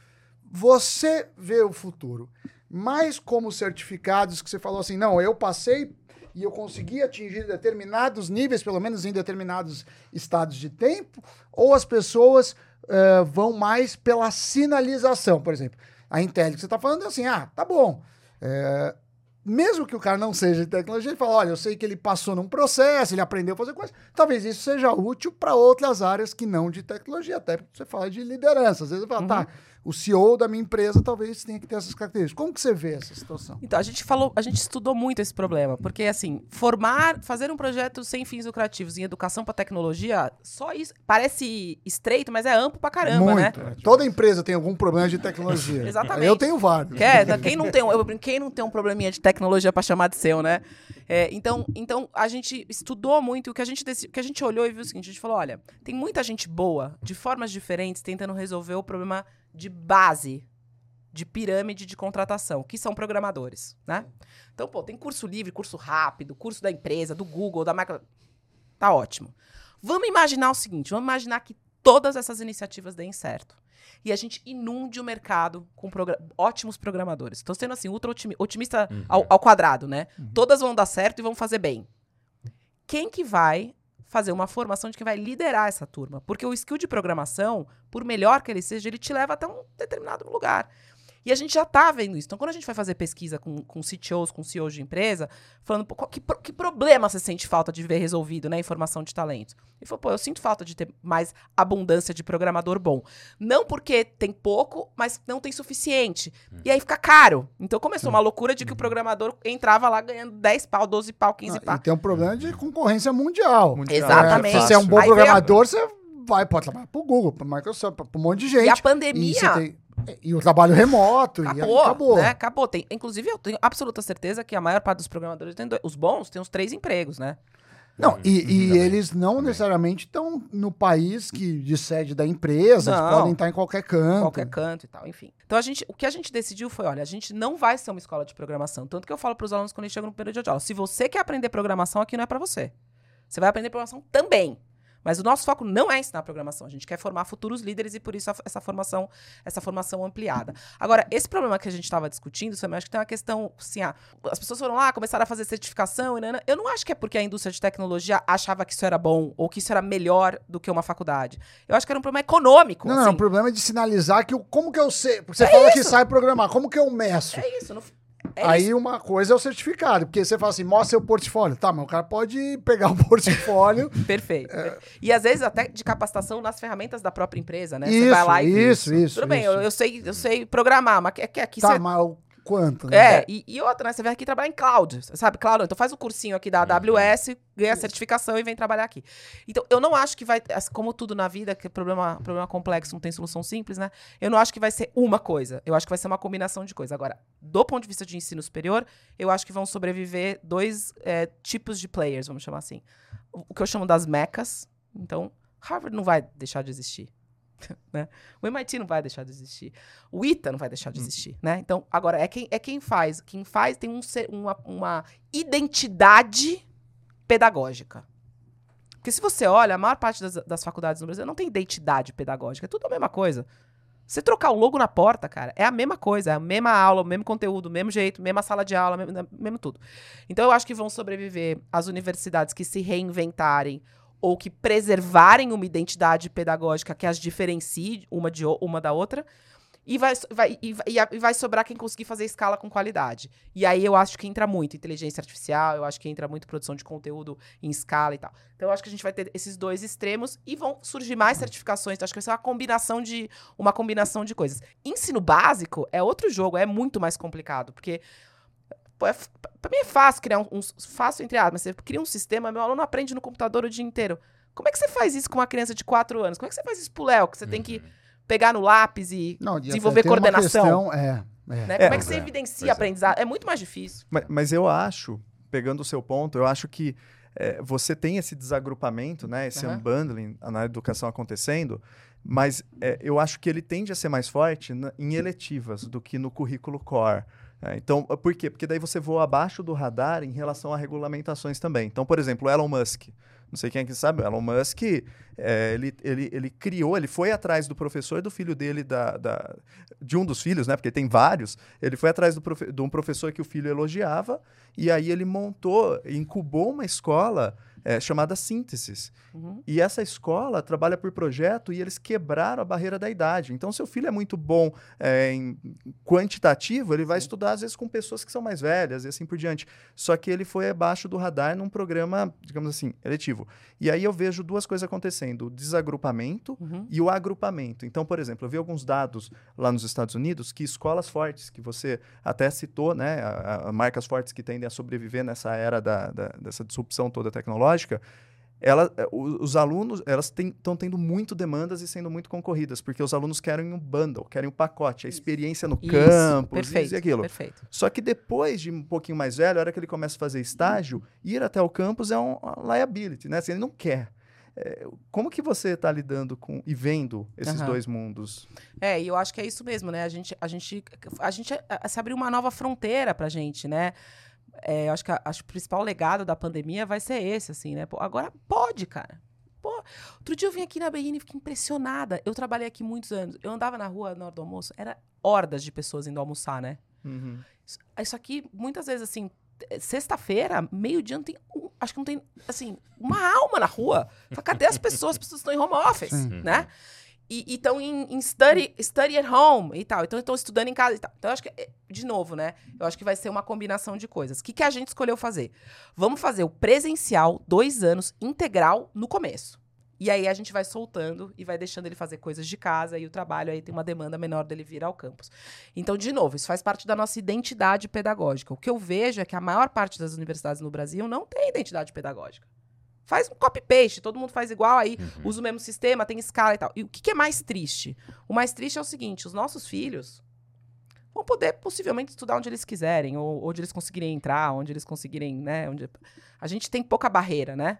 [SPEAKER 3] você vê o futuro mais como certificados que você falou assim, não, eu passei e eu consegui atingir determinados níveis, pelo menos em determinados estados de tempo, ou as pessoas uh, vão mais pela sinalização, por exemplo. A Intel que você está falando é assim, ah, tá bom, é, mesmo que o cara não seja de tecnologia, ele fala: olha, eu sei que ele passou num processo, ele aprendeu a fazer coisas. Talvez isso seja útil para outras áreas que não de tecnologia, até porque você fala de liderança. Às vezes você fala, tá, uhum. tá, o CEO da minha empresa talvez tenha que ter essas características. Como que você vê essa situação?
[SPEAKER 2] Então, a gente falou, a gente estudou muito esse problema, porque assim, formar, fazer um projeto sem fins lucrativos em educação para tecnologia, só isso parece estreito, mas é amplo para caramba,
[SPEAKER 3] muito.
[SPEAKER 2] né?
[SPEAKER 3] Toda empresa tem algum problema de tecnologia. *laughs*
[SPEAKER 2] Exatamente.
[SPEAKER 3] Eu tenho vários.
[SPEAKER 2] Quer, quem não tem, eu, quem não tem um probleminha de tecnologia para chamar de seu, né? É, então, então a gente estudou muito o que a gente o que a gente olhou e viu o seguinte, a gente falou, olha, tem muita gente boa, de formas diferentes, tentando resolver o problema de base de pirâmide de contratação, que são programadores, né? Então, pô, tem curso livre, curso rápido, curso da empresa, do Google, da Microsoft. Tá ótimo. Vamos imaginar o seguinte, vamos imaginar que todas essas iniciativas deem certo. E a gente inunde o mercado com ótimos programadores. Estou sendo assim, ultra otimista uhum. ao, ao, quadrado, né? Uhum. Todas vão dar certo e vão fazer bem. Quem que vai fazer uma formação de quem vai liderar essa turma. Porque o skill de programação, por melhor que ele seja, ele te leva até um determinado lugar. E a gente já está vendo isso. Então, quando a gente vai fazer pesquisa com, com CTOs, com CEOs de empresa, falando, pô, que, que problema você sente falta de ver resolvido, né? Informação de talentos. Ele falou, pô, eu sinto falta de ter mais abundância de programador bom. Não porque tem pouco, mas não tem suficiente. Hum. E aí fica caro. Então começou uma loucura de que o programador entrava lá ganhando 10 pau, 12 pau, 15 ah, pau.
[SPEAKER 3] E tem um problema de concorrência mundial. mundial.
[SPEAKER 2] Exatamente.
[SPEAKER 3] É, se você é um bom aí programador, a... você vai, pode trabalhar pro Google, pro Microsoft, pra um monte de gente. E
[SPEAKER 2] a pandemia.
[SPEAKER 3] E. e o trabalho remoto. Acabou. E acabou.
[SPEAKER 2] Né? Acabou. Tem, inclusive, eu tenho absoluta certeza que a maior parte dos programadores, tem dois, os bons, tem uns três empregos, né?
[SPEAKER 3] Não, e, e eles não necessariamente estão no país que de sede da empresa, não, eles podem estar em qualquer canto.
[SPEAKER 2] Qualquer canto e tal, enfim. Então a gente, o que a gente decidiu foi, olha, a gente não vai ser uma escola de programação, tanto que eu falo para os alunos quando eles chegam no período de aula, se você quer aprender programação, aqui não é para você. Você vai aprender programação também. Mas o nosso foco não é ensinar programação, a gente quer formar futuros líderes e por isso essa formação, essa formação ampliada. Agora, esse problema que a gente estava discutindo, eu acho que tem uma questão, assim, ah, as pessoas foram lá, começaram a fazer certificação, e né, eu não acho que é porque a indústria de tecnologia achava que isso era bom ou que isso era melhor do que uma faculdade. Eu acho que era um problema econômico.
[SPEAKER 3] Não,
[SPEAKER 2] assim.
[SPEAKER 3] não, é um problema de sinalizar que eu, como que eu sei, porque você é fala isso. que sai programar, como que eu meço?
[SPEAKER 2] É isso, no,
[SPEAKER 3] É Aí isso. uma coisa é o certificado, porque você fala assim, mostra seu portfólio. Tá, mas o cara pode pegar o *laughs* portfólio.
[SPEAKER 2] Perfeito. É... E às vezes até de capacitação nas ferramentas da própria empresa, né?
[SPEAKER 3] Isso, você vai lá e. Isso, isso.
[SPEAKER 2] Tudo bem,
[SPEAKER 3] isso.
[SPEAKER 2] Eu, eu, sei, eu sei programar, mas é que aqui
[SPEAKER 3] tá,
[SPEAKER 2] você.
[SPEAKER 3] Mas quanto.
[SPEAKER 2] Né? É, e, e, outra, né? Você vem aqui trabalhar em cloud, sabe? Cloud, então faz o um cursinho aqui da AWS, uhum. ganha a certificação e vem trabalhar aqui. Então, eu não acho que vai, como tudo na vida, que é problema, problema complexo não tem solução simples, né? Eu não acho que vai ser uma coisa. Eu acho que vai ser uma combinação de coisas. Agora, do ponto de vista de ensino superior, eu acho que vão sobreviver dois é, tipos de players, vamos chamar assim. O que eu chamo das mecas. Então, Harvard não vai deixar de existir. Né? O MIT não vai deixar de existir. O ITA não vai deixar de hum. existir, hum. né? Então, agora, é quem, é quem faz. Quem faz tem um, uma, uma identidade pedagógica. Porque se você olha, a maior parte das, das faculdades no Brasil não tem identidade pedagógica. É tudo a mesma coisa. Você trocar o logo na porta, cara, é a mesma coisa, é a mesma aula, o mesmo conteúdo, o mesmo jeito, mesma sala de aula, mesmo, mesmo tudo. Então eu acho que vão sobreviver as universidades que se reinventarem ou que preservarem uma identidade pedagógica que as diferencie uma, de, uma da outra. E vai, vai, e, e vai sobrar quem conseguir fazer escala com qualidade. E aí eu acho que entra muito inteligência artificial, eu acho que entra muito produção de conteúdo em escala e tal. Então eu acho que a gente vai ter esses dois extremos e vão surgir mais certificações. Então acho que vai ser uma combinação de uma combinação de coisas. Ensino básico é outro jogo, é muito mais complicado, porque Pô, é, pra mim é fácil criar um, um Fácil entre aspas, você cria um sistema, meu aluno aprende no computador o dia inteiro. Como é que você faz isso com uma criança de 4 anos? Como é que você faz isso pro Léo? Que você uhum. tem que uhum. pegar no lápis e Não, desenvolver coordenação.
[SPEAKER 3] Questão, é,
[SPEAKER 2] é. Né? Como é, que você é, evidencia é. aprendizado? É muito mais difícil.
[SPEAKER 4] Mas, mas, eu acho, pegando o seu ponto, eu acho que é, você tem esse desagrupamento, né, esse uhum. unbundling na educação acontecendo, mas é, eu acho que ele tende a ser mais forte na, em eletivas do que no currículo core. É, então, por quê? Porque daí você voa abaixo do radar em relação a regulamentações também. Então, por exemplo, o Elon Musk. Não sei quem é que sabe, o Elon Musk, é, ele, ele, ele criou, ele foi atrás do professor do filho dele, da, da, de um dos filhos, né? Porque tem vários. Ele foi atrás do profe, de um professor que o filho elogiava, e aí ele montou, incubou uma escola é, chamada Sínteses. Uhum. E essa escola trabalha por projeto e eles quebraram a barreira da idade. Então, seu filho é muito bom é, em quantitativo, ele vai Sim. estudar às vezes com pessoas que são mais velhas e assim por diante. Só que ele foi abaixo do radar num programa, digamos assim, eletivo. E aí eu vejo duas coisas acontecendo: o desagrupamento uhum. e o agrupamento. Então, por exemplo, eu vi alguns dados lá nos Estados Unidos que escolas fortes, que você até citou, né, a, a marcas fortes que tendem a sobreviver nessa era da, da, dessa disrupção toda tecnológica tecnológica, ela, eh, os alunos elas estão tendo muito demandas e sendo muito concorridas, porque os alunos querem um bundle, querem um pacote, a experiência no isso, campus perfeito, e aquilo.
[SPEAKER 2] Perfeito.
[SPEAKER 4] Só que depois de um pouquinho mais velho, a hora que ele começa a fazer estágio, ir até o campus é um liability, né? Assim, ele não quer. É, como que você está lidando com e vendo esses uhum. dois mundos?
[SPEAKER 2] É, e eu acho que é isso mesmo, né? A gente, a gente, a gente se abriu uma nova fronteira para gente, né? É, acho que a, acho que o principal legado da pandemia vai ser esse, assim, né? Pô, agora pode, cara. Pô, outro dia eu vim aqui na BN e fiquei impressionada. Eu trabalhei aqui muitos anos. Eu andava na rua na hora do almoço, era hordas de pessoas indo almoçar, né? Uhum. Isso, isso, aqui, muitas vezes, assim, sexta-feira, meio-dia, não tem. Um, acho que não tem, assim, uma alma na rua. Cadê as pessoas? As pessoas estão em home office, Sim. né? E estão em, em, study, study at home e tal. Então, estão estudando em casa e tal. Então, eu acho que, é, de novo, né? Eu acho que vai ser uma combinação de coisas. O que, que a gente escolheu fazer? Vamos fazer o presencial, dois anos, integral, no começo. E aí a gente vai soltando e vai deixando ele fazer coisas de casa e o trabalho aí tem uma demanda menor dele vir ao campus. Então, de novo, isso faz parte da nossa identidade pedagógica. O que eu vejo é que a maior parte das universidades no Brasil não tem identidade pedagógica. Faz um copy-paste, todo mundo faz igual, aí uhum. usa o mesmo sistema, tem escala e tal. E o que, que é mais triste? O mais triste é o seguinte: os nossos filhos vão poder possivelmente estudar onde eles quiserem, ou onde eles conseguirem entrar, onde eles conseguirem, né? Onde... A gente tem pouca barreira, né?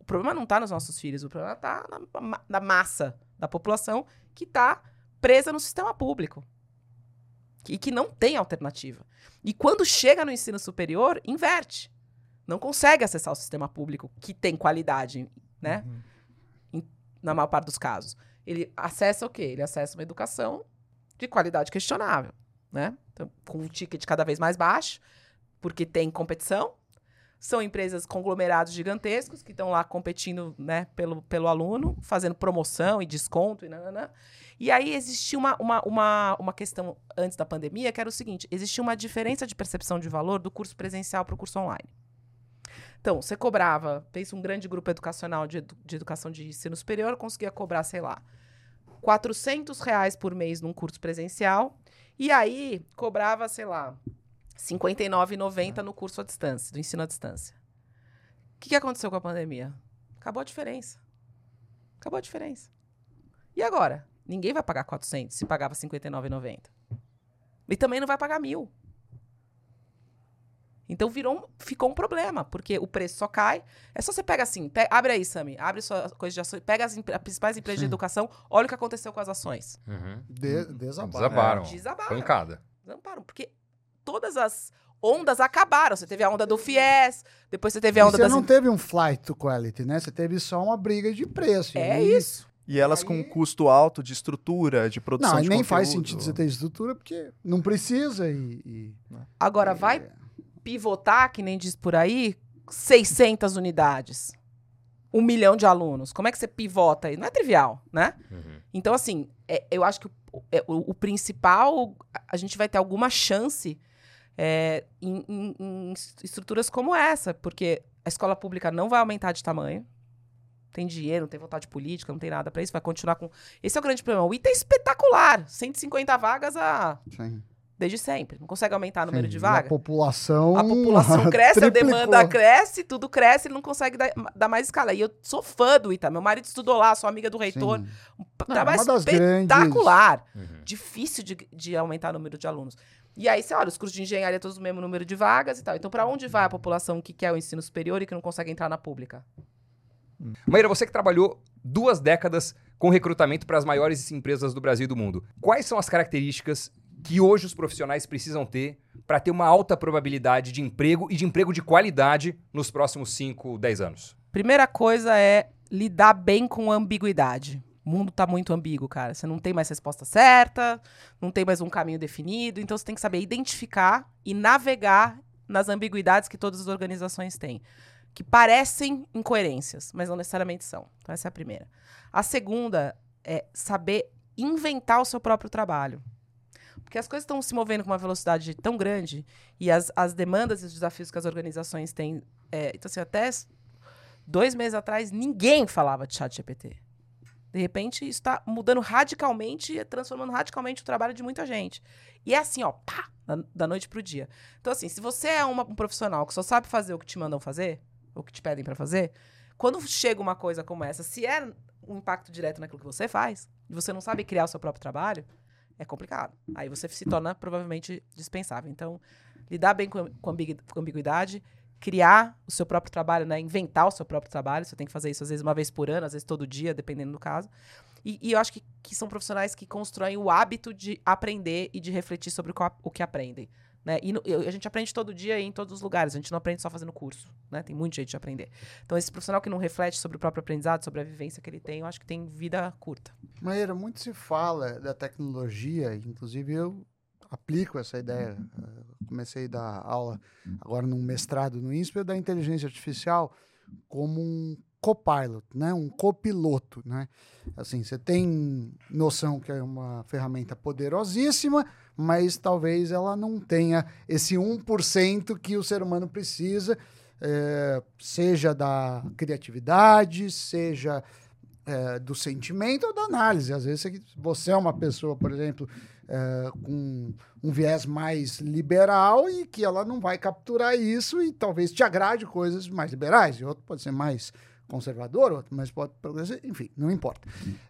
[SPEAKER 2] O problema não está nos nossos filhos, o problema está na, na, massa da população que está presa no sistema público. E que não tem alternativa. E quando chega no ensino superior, inverte não consegue acessar o sistema público que tem qualidade, né? Uhum. Em, na maior parte dos casos. Ele acessa o quê? Ele acessa uma educação de qualidade questionável, né? Então, com um ticket cada vez mais baixo, porque tem competição, São empresas conglomerados gigantescos que estão lá competindo né, pelo, pelo aluno, fazendo promoção e desconto e nananã. E aí existia uma, uma, uma, uma questão antes da pandemia, que era o seguinte: existia uma diferença de percepção de valor do curso presencial para o curso online. Então, você cobrava, fez um grande grupo educacional de, de educação de ensino superior, conseguia cobrar, sei lá, 400 reais por mês num curso presencial, e aí cobrava, sei lá, R$ 59,90 no curso à distância, do ensino à distância. O que, que aconteceu com a pandemia? Acabou a diferença. Acabou a diferença. E agora? Ninguém vai pagar 400 se pagava R$ 59,90. E também não vai pagar mil. Então virou ficou um problema, porque o preço só cai. É só você pega assim, pega, abre aí, Sami, abre sua coisa de ações, pega as, as principais empresas Sim. de educação, olha o que aconteceu com as ações.
[SPEAKER 3] Uhum. De, desabaram.
[SPEAKER 1] Desabaram. Desabaram. Pancada.
[SPEAKER 2] Desabaram, porque todas as ondas acabaram. Você teve a onda do FIES, depois você teve a onda
[SPEAKER 3] e
[SPEAKER 2] você
[SPEAKER 3] das... não teve um flight to quality, né? Você teve só uma briga de preço.
[SPEAKER 2] É isso.
[SPEAKER 4] E elas aí... com custo alto de estrutura, de produção
[SPEAKER 3] não,
[SPEAKER 4] de
[SPEAKER 3] nem
[SPEAKER 4] conteúdo.
[SPEAKER 3] faz sentido você ter estrutura, porque não precisa e... e...
[SPEAKER 2] Agora, vai é pivotar, que nem diz por aí, 600 unidades. Um milhão de alunos. Como é que você pivota aí? Não é trivial, né? Uhum. Então, assim, é, eu acho que o, é, o, o, principal, a gente vai ter alguma chance é, em, em, em estruturas como essa, porque a escola pública não vai aumentar de tamanho, tem dinheiro, não tem vontade política, não tem nada para isso, vai continuar com. Esse é o grande problema. O ITA é espetacular. 150 vagas a. Sim desde sempre. Não consegue aumentar o número Sim, de vagas.
[SPEAKER 3] A população.
[SPEAKER 2] A população cresce, a demanda cresce, tudo cresce, ele não consegue dar, dar, mais escala. E eu sou fã do Ita. Meu marido estudou lá, sou amiga do reitor. Sim. Um trabalho não, espetacular. Grandes... Uhum. Difícil de, de aumentar o número de alunos. E aí você olha, os cursos de engenharia todos o mesmo número de vagas e tal. Então, para onde vai a população que quer o ensino superior e que não consegue entrar na pública?
[SPEAKER 1] Maíra, você que trabalhou duas décadas com recrutamento para as maiores empresas do Brasil e do mundo. Quais são as características que hoje os profissionais precisam ter para ter uma alta probabilidade de emprego e de emprego de qualidade nos próximos 5, 10 anos?
[SPEAKER 2] Primeira coisa é lidar bem com ambiguidade. O mundo está muito ambíguo, cara. Você não tem mais resposta certa, não tem mais um caminho definido, então você tem que saber identificar e navegar nas ambiguidades que todas as organizações têm, que parecem incoerências, mas não necessariamente são. Então essa é a primeira. A segunda é saber inventar o seu próprio trabalho. Porque as coisas estão se movendo com uma velocidade tão grande e as, as demandas e os desafios que as organizações têm. É, então, assim, até dois meses atrás, ninguém falava de chat GPT. De repente, isso está mudando radicalmente, transformando radicalmente o trabalho de muita gente. E é assim, ó, pá, da, da noite pro dia. Então, assim, se você é uma, um profissional que só sabe fazer o que te mandam fazer, ou que te pedem para fazer, quando chega uma coisa como essa, se é um impacto direto naquilo que você faz, e você não sabe criar o seu próprio trabalho, é complicado. Aí você se torna provavelmente dispensável. Então, lidar bem com, com, ambiguidade, criar o seu próprio trabalho, né? Inventar o seu próprio trabalho. Você tem que fazer isso às vezes uma vez por ano, às vezes todo dia, dependendo do caso. E, e eu acho que, que são profissionais que constroem o hábito de aprender e de refletir sobre o, o que aprendem. Né? E no, a gente aprende todo dia em todos os lugares, a gente não aprende só fazendo curso, né? Tem muito jeito de aprender. Então, esse profissional que não reflete sobre o próprio aprendizado, sobre a vivência que ele tem, eu acho que tem vida curta.
[SPEAKER 3] Maíra, muito se fala da tecnologia, inclusive eu aplico essa ideia. comecei a dar aula agora num mestrado no INSPE da inteligência artificial como um copilot, né? Um copiloto, né? Assim, você tem noção que é uma ferramenta poderosíssima, mas talvez ela não tenha esse 1% que o ser humano precisa, é, seja da criatividade, seja é, do sentimento ou da análise. Às vezes você é uma pessoa, por exemplo, é, com um viés mais liberal e que ela não vai capturar isso e talvez te agrade coisas mais liberais, e outro pode ser mais conservador, outro mais pode enfim, não importa.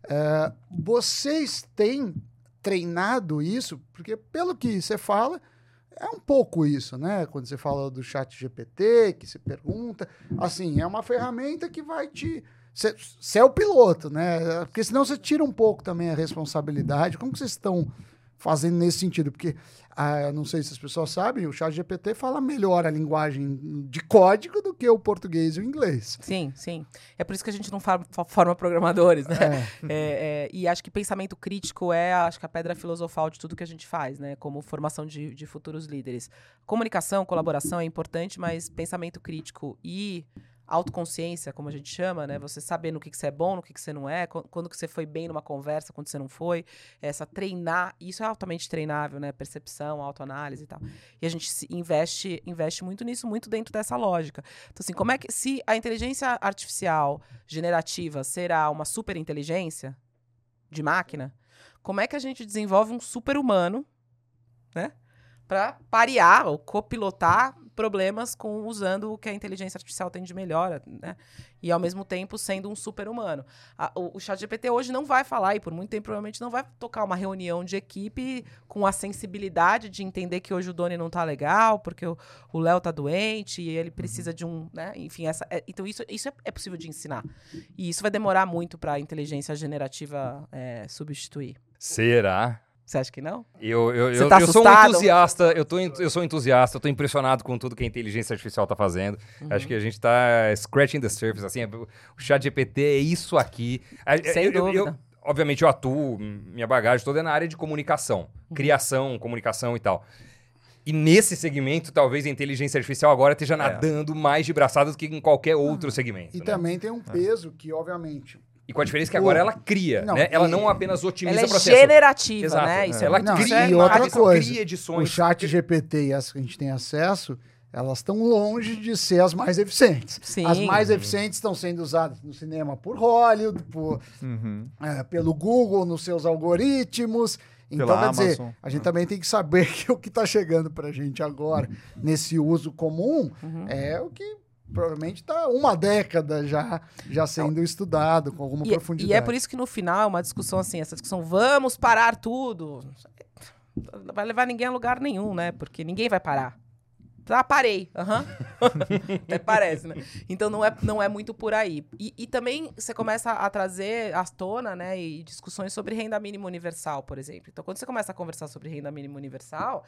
[SPEAKER 3] É, vocês têm treinado isso, porque pelo que você fala, é um pouco isso, né? Quando você fala do chat GPT, que você pergunta, assim, é uma ferramenta que vai te... Você é o piloto, né? Porque senão você tira um pouco também a responsabilidade. Como que vocês estão fazendo nesse sentido, porque ah, não sei se as pessoas sabem, o chat GPT fala melhor a linguagem de código do que o português e o inglês.
[SPEAKER 2] Sim, sim. É por isso que a gente não forma programadores, né? É. É, é, e acho que pensamento crítico é acho que a pedra filosofal de tudo que a gente faz, né? Como formação de, de futuros líderes. Comunicação, colaboração é importante, mas pensamento crítico e autoconsciência, como a gente chama, né? Você saber no que, que você é bom, no que, que você não é, quando que você foi bem numa conversa, quando você não foi, essa treinar, isso é altamente treinável, né? Percepção, autoanálise e tal. E a gente investe, investe muito nisso, muito dentro dessa lógica. Então, assim, como é que se a inteligência artificial generativa será uma super inteligência de máquina, como é que a gente desenvolve um super humano, né? Para parear ou copilotar problemas com usando o que a inteligência artificial tem de melhor, né? E ao mesmo tempo sendo um super-humano. O, o ChatGPT hoje não vai falar, e por muito tempo provavelmente não vai tocar uma reunião de equipe com a sensibilidade de entender que hoje o Doni não tá legal, porque o Léo tá doente e ele precisa de um. Né? Enfim, essa, é, então isso, isso é, é, possível de ensinar. E isso vai demorar muito para a inteligência generativa é, substituir.
[SPEAKER 1] Será?
[SPEAKER 2] Você acha que não?
[SPEAKER 1] Eu, eu, eu, tá eu sou um entusiasta, eu, tô, eu sou entusiasta, eu tô impressionado com tudo que a inteligência artificial tá fazendo. Uhum. Acho que a gente tá scratching the surface, assim, o chat GPT é isso aqui.
[SPEAKER 2] Sem eu, dúvida.
[SPEAKER 1] obviamente eu atuo, minha bagagem toda é na área de comunicação, uhum. criação, comunicação e tal. E nesse segmento, talvez a inteligência artificial agora esteja é. nadando mais de braçadas do que em qualquer outro uhum. segmento.
[SPEAKER 3] E
[SPEAKER 1] né?
[SPEAKER 3] também tem um peso que, obviamente,
[SPEAKER 1] e com a diferença que agora ela cria, não, né? Ela não apenas otimiza
[SPEAKER 2] ela
[SPEAKER 1] é processo.
[SPEAKER 2] generativa, Exato. né?
[SPEAKER 3] Isso é. ela
[SPEAKER 2] não,
[SPEAKER 3] cria e outra coisa, cria edições. O chat GPT e as que a gente tem acesso, elas estão longe de ser as mais eficientes. Sim. As mais eficientes estão sendo usadas no cinema por Hollywood, por, uhum. é, pelo Google, nos seus algoritmos. Então, Pela quer Amazon. dizer, a gente também tem que saber *laughs* que o que está chegando para a gente agora, nesse uso comum, uhum. é o que provavelmente está uma década já, já sendo estudado com alguma
[SPEAKER 2] e,
[SPEAKER 3] profundidade.
[SPEAKER 2] E é por isso que no final é uma discussão assim, essa discussão, vamos parar tudo, não vai levar ninguém a lugar nenhum, né? Porque ninguém vai parar. Ah, parei. Uhum. *laughs* Até parece, né? Então não é, não é muito por aí. E, e também você começa a trazer à tona, né? E discussões sobre renda mínima universal, por exemplo. Então, quando você começa a conversar sobre renda mínima universal,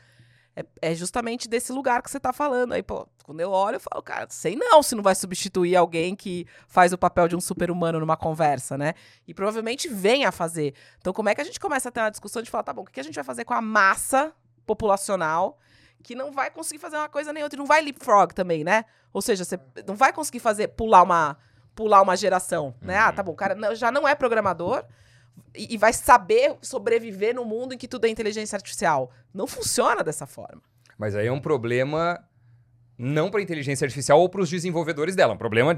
[SPEAKER 2] é, é justamente desse lugar que você está falando. Aí, pô, quando eu olho, eu falo, cara, sei não se não vai substituir alguém que faz o papel de um super-humano numa conversa, né? E provavelmente vem a fazer. Então, como é que a gente começa a ter uma discussão de falar, tá bom, o que a gente vai fazer com a massa populacional que não vai conseguir fazer uma coisa nem outra, e não vai leapfrog também, né? Ou seja, você não vai conseguir fazer pular uma pular uma geração, né? Ah, tá bom, o cara já não é programador, e, vai saber sobreviver no mundo em que tudo é inteligência artificial. Não funciona dessa forma.
[SPEAKER 1] Mas aí é um problema não para a inteligência artificial ou para os desenvolvedores dela, é um problema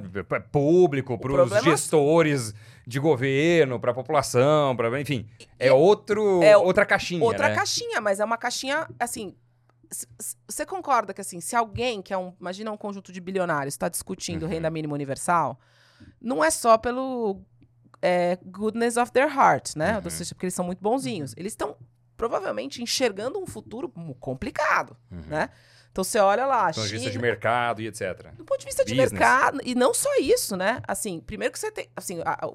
[SPEAKER 1] público, para os problema... gestores de governo, para a população, para enfim, é outro é outra caixinha,
[SPEAKER 2] outra
[SPEAKER 1] né?
[SPEAKER 2] caixinha, mas é uma caixinha assim. Você concorda que assim, se alguém que é um, imagina um conjunto de bilionários está discutindo uhum. renda mínima universal, não é só pelo é, goodness of their heart, né? Uhum. Ou seja, porque eles são muito bonzinhos. Uhum. Eles estão provavelmente enxergando um futuro complicado, uhum. né? Então você olha lá.
[SPEAKER 1] Do ponto de vista de mercado e etc.
[SPEAKER 2] Do ponto de vista Business. de mercado, e não só isso, né? Assim, primeiro que você tem. Assim, a, a,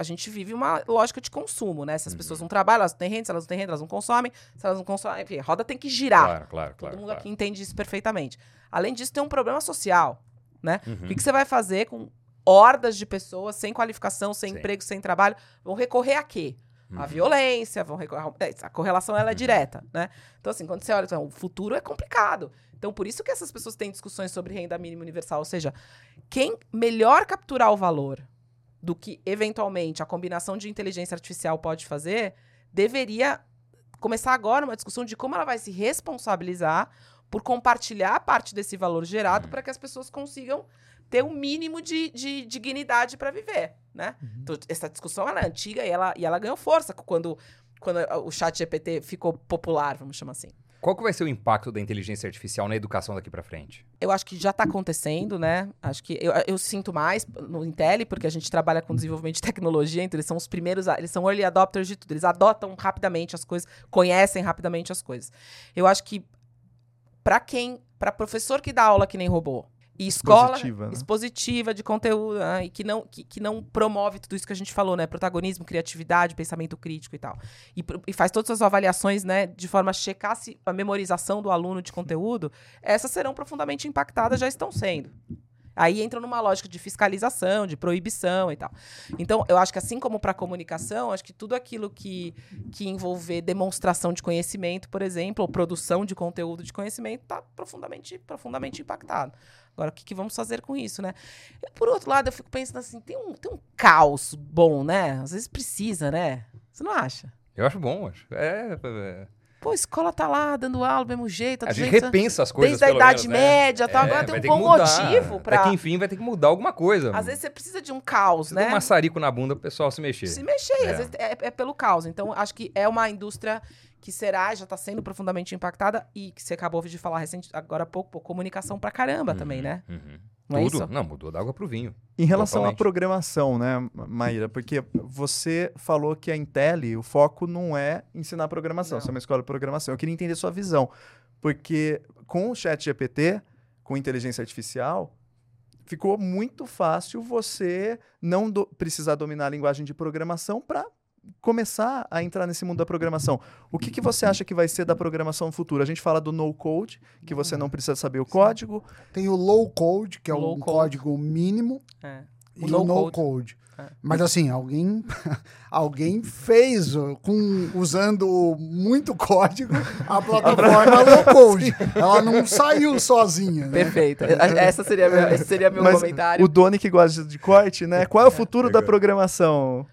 [SPEAKER 2] a gente vive uma lógica de consumo, né? Se as uhum. pessoas não trabalham, elas não têm renda, se elas não têm renda, elas não consomem, se elas não consomem, enfim, a roda tem que girar.
[SPEAKER 1] Claro, claro, claro.
[SPEAKER 2] Todo mundo
[SPEAKER 1] claro.
[SPEAKER 2] aqui entende isso perfeitamente. Além disso, tem um problema social, né? Uhum. O que, que você vai fazer com hordas de pessoas sem qualificação, sem Sim. emprego, sem trabalho, vão recorrer a quê? Uhum. A violência, vão recorrer a... É, a correlação ela é uhum. direta, né? Então, assim, quando você olha, então, o futuro é complicado. Então, por isso que essas pessoas têm discussões sobre renda mínima universal. Ou seja, quem melhor capturar o valor do que, eventualmente, a combinação de inteligência artificial pode fazer, deveria começar agora uma discussão de como ela vai se responsabilizar por compartilhar parte desse valor gerado uhum. para que as pessoas consigam ter um mínimo de, de dignidade para viver, né? Uhum. Então, essa discussão ela é antiga e ela, e ela ganhou força quando, quando o chat GPT ficou popular, vamos chamar assim.
[SPEAKER 1] Qual que vai ser o impacto da inteligência artificial na educação daqui para frente?
[SPEAKER 2] Eu acho que já está acontecendo, né? Acho que eu, eu, sinto mais no Intel, porque a gente trabalha com desenvolvimento de tecnologia, então eles são os primeiros, eles são early adopters de tudo, eles adotam rapidamente as coisas, conhecem rapidamente as coisas. Eu acho que para quem, para professor que dá aula que nem robô, e escola expositiva, né? expositiva de conteúdo né? e que não, que, que, não promove tudo isso que a gente falou, né? Protagonismo, criatividade, pensamento crítico e tal. E, e, faz todas as avaliações, né? De forma a checar se a memorização do aluno de conteúdo, essas serão profundamente impactadas, já estão sendo. Aí entra numa lógica de fiscalização, de proibição e tal. Então, eu acho que assim como para comunicação, acho que tudo aquilo que, que envolver demonstração de conhecimento, por exemplo, ou produção de conteúdo de conhecimento, está profundamente, profundamente impactado. Agora, o que, que, vamos fazer com isso, né? Por outro lado, eu fico pensando assim, tem um, tem um caos bom, né? Às vezes precisa, né? Você não acha?
[SPEAKER 1] Eu acho bom, acho. É, é, é.
[SPEAKER 2] Pô, a escola tá lá, dando aula do mesmo jeito.
[SPEAKER 1] A gente jeito, repensa as coisas,
[SPEAKER 2] Desde a Idade menos, né? Média, né? tá, é, agora tem um bom motivo pra...
[SPEAKER 1] Até que enfim vai ter que mudar alguma coisa.
[SPEAKER 2] Às vezes você precisa de um caos, precisa né?
[SPEAKER 1] um maçarico na bunda pro pessoal se mexer.
[SPEAKER 2] Se mexer, é. às vezes é, é, pelo caos. Então, acho que é uma indústria que será, já está sendo profundamente impactada e que você acabou de falar recente, agora há pouco, pô, comunicação pra caramba uhum, também, né? Uhum.
[SPEAKER 1] Não é Tudo? É não, mudou da água pro vinho.
[SPEAKER 4] Em relação totalmente. à programação, né, Maíra? Porque você falou que a Intel, o foco não é ensinar programação, você é uma escola de programação. Eu queria entender sua visão. Porque com o chat GPT, com inteligência artificial, ficou muito fácil você não do precisar dominar a linguagem de programação para começar a entrar nesse mundo da programação. O que, que você acha que vai ser da programação no futuro? A gente fala do no code, que você não precisa saber o código.
[SPEAKER 3] Tem o low code, que é low um code. código mínimo. É. O e o no code. code. É. Mas assim, alguém *laughs* alguém fez com usando muito código a plataforma *laughs* low code. Ela não saiu sozinha.
[SPEAKER 2] Né? Perfeito. Essa seria meu, esse seria meu Mas comentário.
[SPEAKER 4] O Doni que gosta de corte, né? Qual é o futuro é. da programação?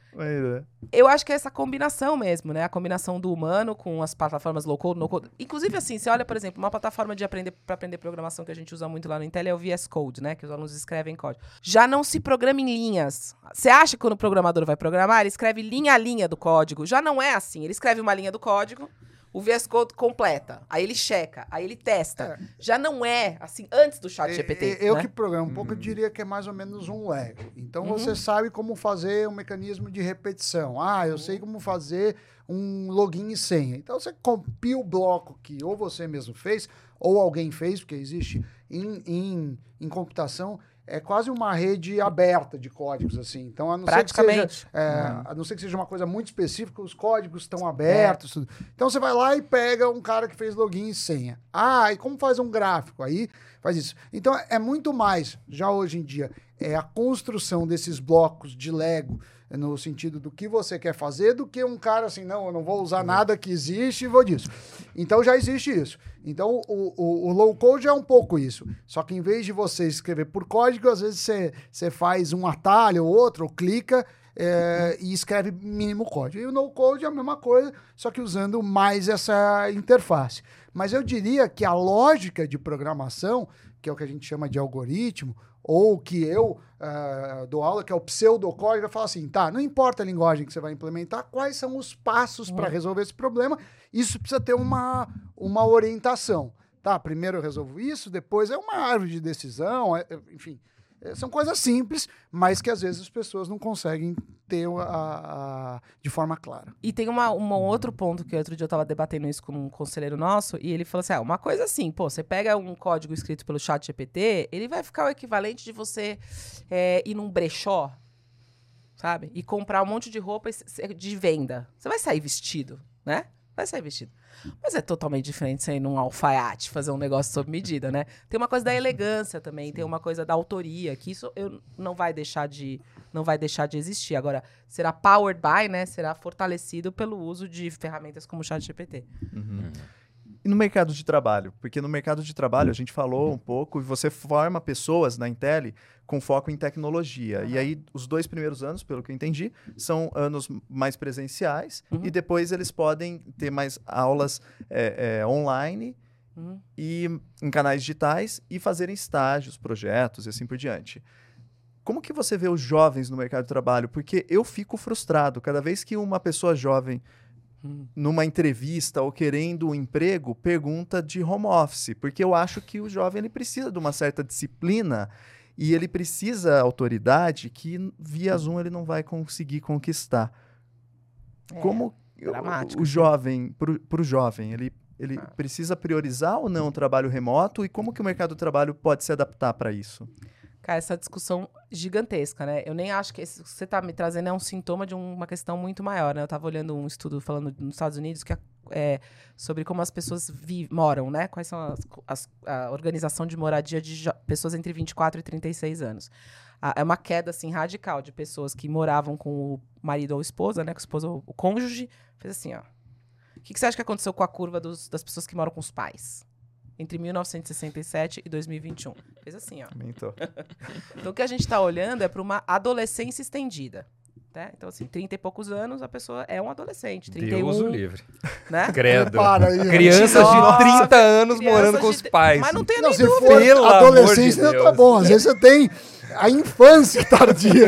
[SPEAKER 2] Eu acho que é essa combinação mesmo, né? A combinação do humano com as plataformas low code, no code. Inclusive, assim, você olha, por exemplo, uma plataforma de aprender para aprender programação que a gente usa muito lá no Intel é o VS Code, né? Que os alunos escrevem código. Já não se programa em linhas. Você acha que quando o programador vai programar, ele escreve linha a linha do código? Já não é assim. Ele escreve uma linha do código o VS Code completa, aí ele checa, aí ele testa. É. Já não é assim antes do chat GPT.
[SPEAKER 3] Eu, né? que programo um pouco, eu uhum. diria que é mais ou menos um Lego. Então uhum. você sabe como fazer um mecanismo de repetição. Ah, eu sei como fazer um login e senha. Então você copia o bloco que ou você mesmo fez, ou alguém fez, porque existe em, em, em computação é quase uma rede aberta de códigos, assim. Então, a não ser que seja, é, uhum. a não ser que seja uma coisa muito específica, os códigos estão abertos. É. Então, você vai lá e pega um cara que fez login e senha. Ah, e como faz um gráfico? Aí faz isso. Então, é muito mais, já hoje em dia, é a construção desses blocos de Lego no sentido do que você quer fazer, do que um cara assim, não, eu não vou usar nada que existe e vou disso. Então já existe isso. Então o, o, o, low code é um pouco isso. Só que em vez de você escrever por código, às vezes você, você faz um atalho ou outro, ou clica é, e escreve mínimo código. E o no code é a mesma coisa, só que usando mais essa interface. Mas eu diria que a lógica de programação, que é o que a gente chama de algoritmo, ou que eu uh, dou aula, que é o pseudocódigo, eu falo assim, tá, não importa a linguagem que você vai implementar, quais são os passos para uhum. resolver esse problema, isso precisa ter uma, uma orientação. Tá, primeiro eu resolvo isso, depois é uma árvore de decisão, é, enfim. É, são coisas simples, mas que às vezes as pessoas não conseguem ter a, a, de forma clara.
[SPEAKER 2] E tem uma, um outro ponto que outro dia eu estava debatendo isso com um conselheiro nosso, e ele falou assim: ah, uma coisa assim, pô, você pega um código escrito pelo chat GPT, ele vai ficar o equivalente de você é, ir num brechó, sabe? E comprar um monte de roupa de venda. Você vai sair vestido, né? Vai sair vestido. Mas é totalmente diferente você ir num alfaiate, fazer um negócio sob medida, né? Tem uma coisa da elegância também, tem uma coisa da autoria, que isso eu não vai deixar de não vai deixar de existir. Agora, será powered by, né? Será fortalecido pelo uso de ferramentas como o ChatGPT.
[SPEAKER 4] Uhum. E no mercado de trabalho? Porque no mercado de trabalho a gente falou um pouco e você forma pessoas na Intel com foco em tecnologia. E aí, os dois primeiros anos, pelo que eu entendi, são anos mais presenciais uhum. e depois eles podem ter mais aulas é, é, online uhum. e em canais digitais e fazerem estágios, projetos e assim por diante. Como que você vê os jovens no mercado de trabalho? Porque eu fico frustrado cada vez que uma pessoa jovem numa entrevista ou querendo um emprego, pergunta de home office, porque eu acho que o jovem ele precisa de uma certa disciplina e ele precisa autoridade que via Zoom ele não vai conseguir conquistar. É, Como o, o jovem, para o jovem, ele Ele ah. precisa priorizar ou não o trabalho remoto e como que o mercado do trabalho pode se adaptar para isso?
[SPEAKER 2] Cara, essa discussão gigantesca, né? Eu nem acho que esse, você está me trazendo é um sintoma de uma questão muito maior, né? Eu estava olhando um estudo falando nos Estados Unidos que é sobre como as pessoas moram, né? Quais são as, as, a organização de moradia de pessoas entre 24 e 36 anos. é uma queda, assim, radical de pessoas que moravam com o marido ou esposa, né? Com o esposo ou o cônjuge. Fez assim, ó. O que, que você acha que aconteceu com a curva dos, das pessoas que moram com os pais? Entre 1967 e 2021. Fez assim, ó. *laughs* Então, o que a gente está olhando é para uma adolescência estendida. Né? Então, assim, 30 e poucos anos, a pessoa é um adolescente. 31,
[SPEAKER 1] Deus o livre.
[SPEAKER 2] Né? *laughs*
[SPEAKER 1] Credo. Aí, Crianças de 30 anos morando com os pais.
[SPEAKER 2] Mas não tem não, nem se dúvida.
[SPEAKER 3] for Pelo adolescência, de tá bom. Às vezes você tem a infância tardia.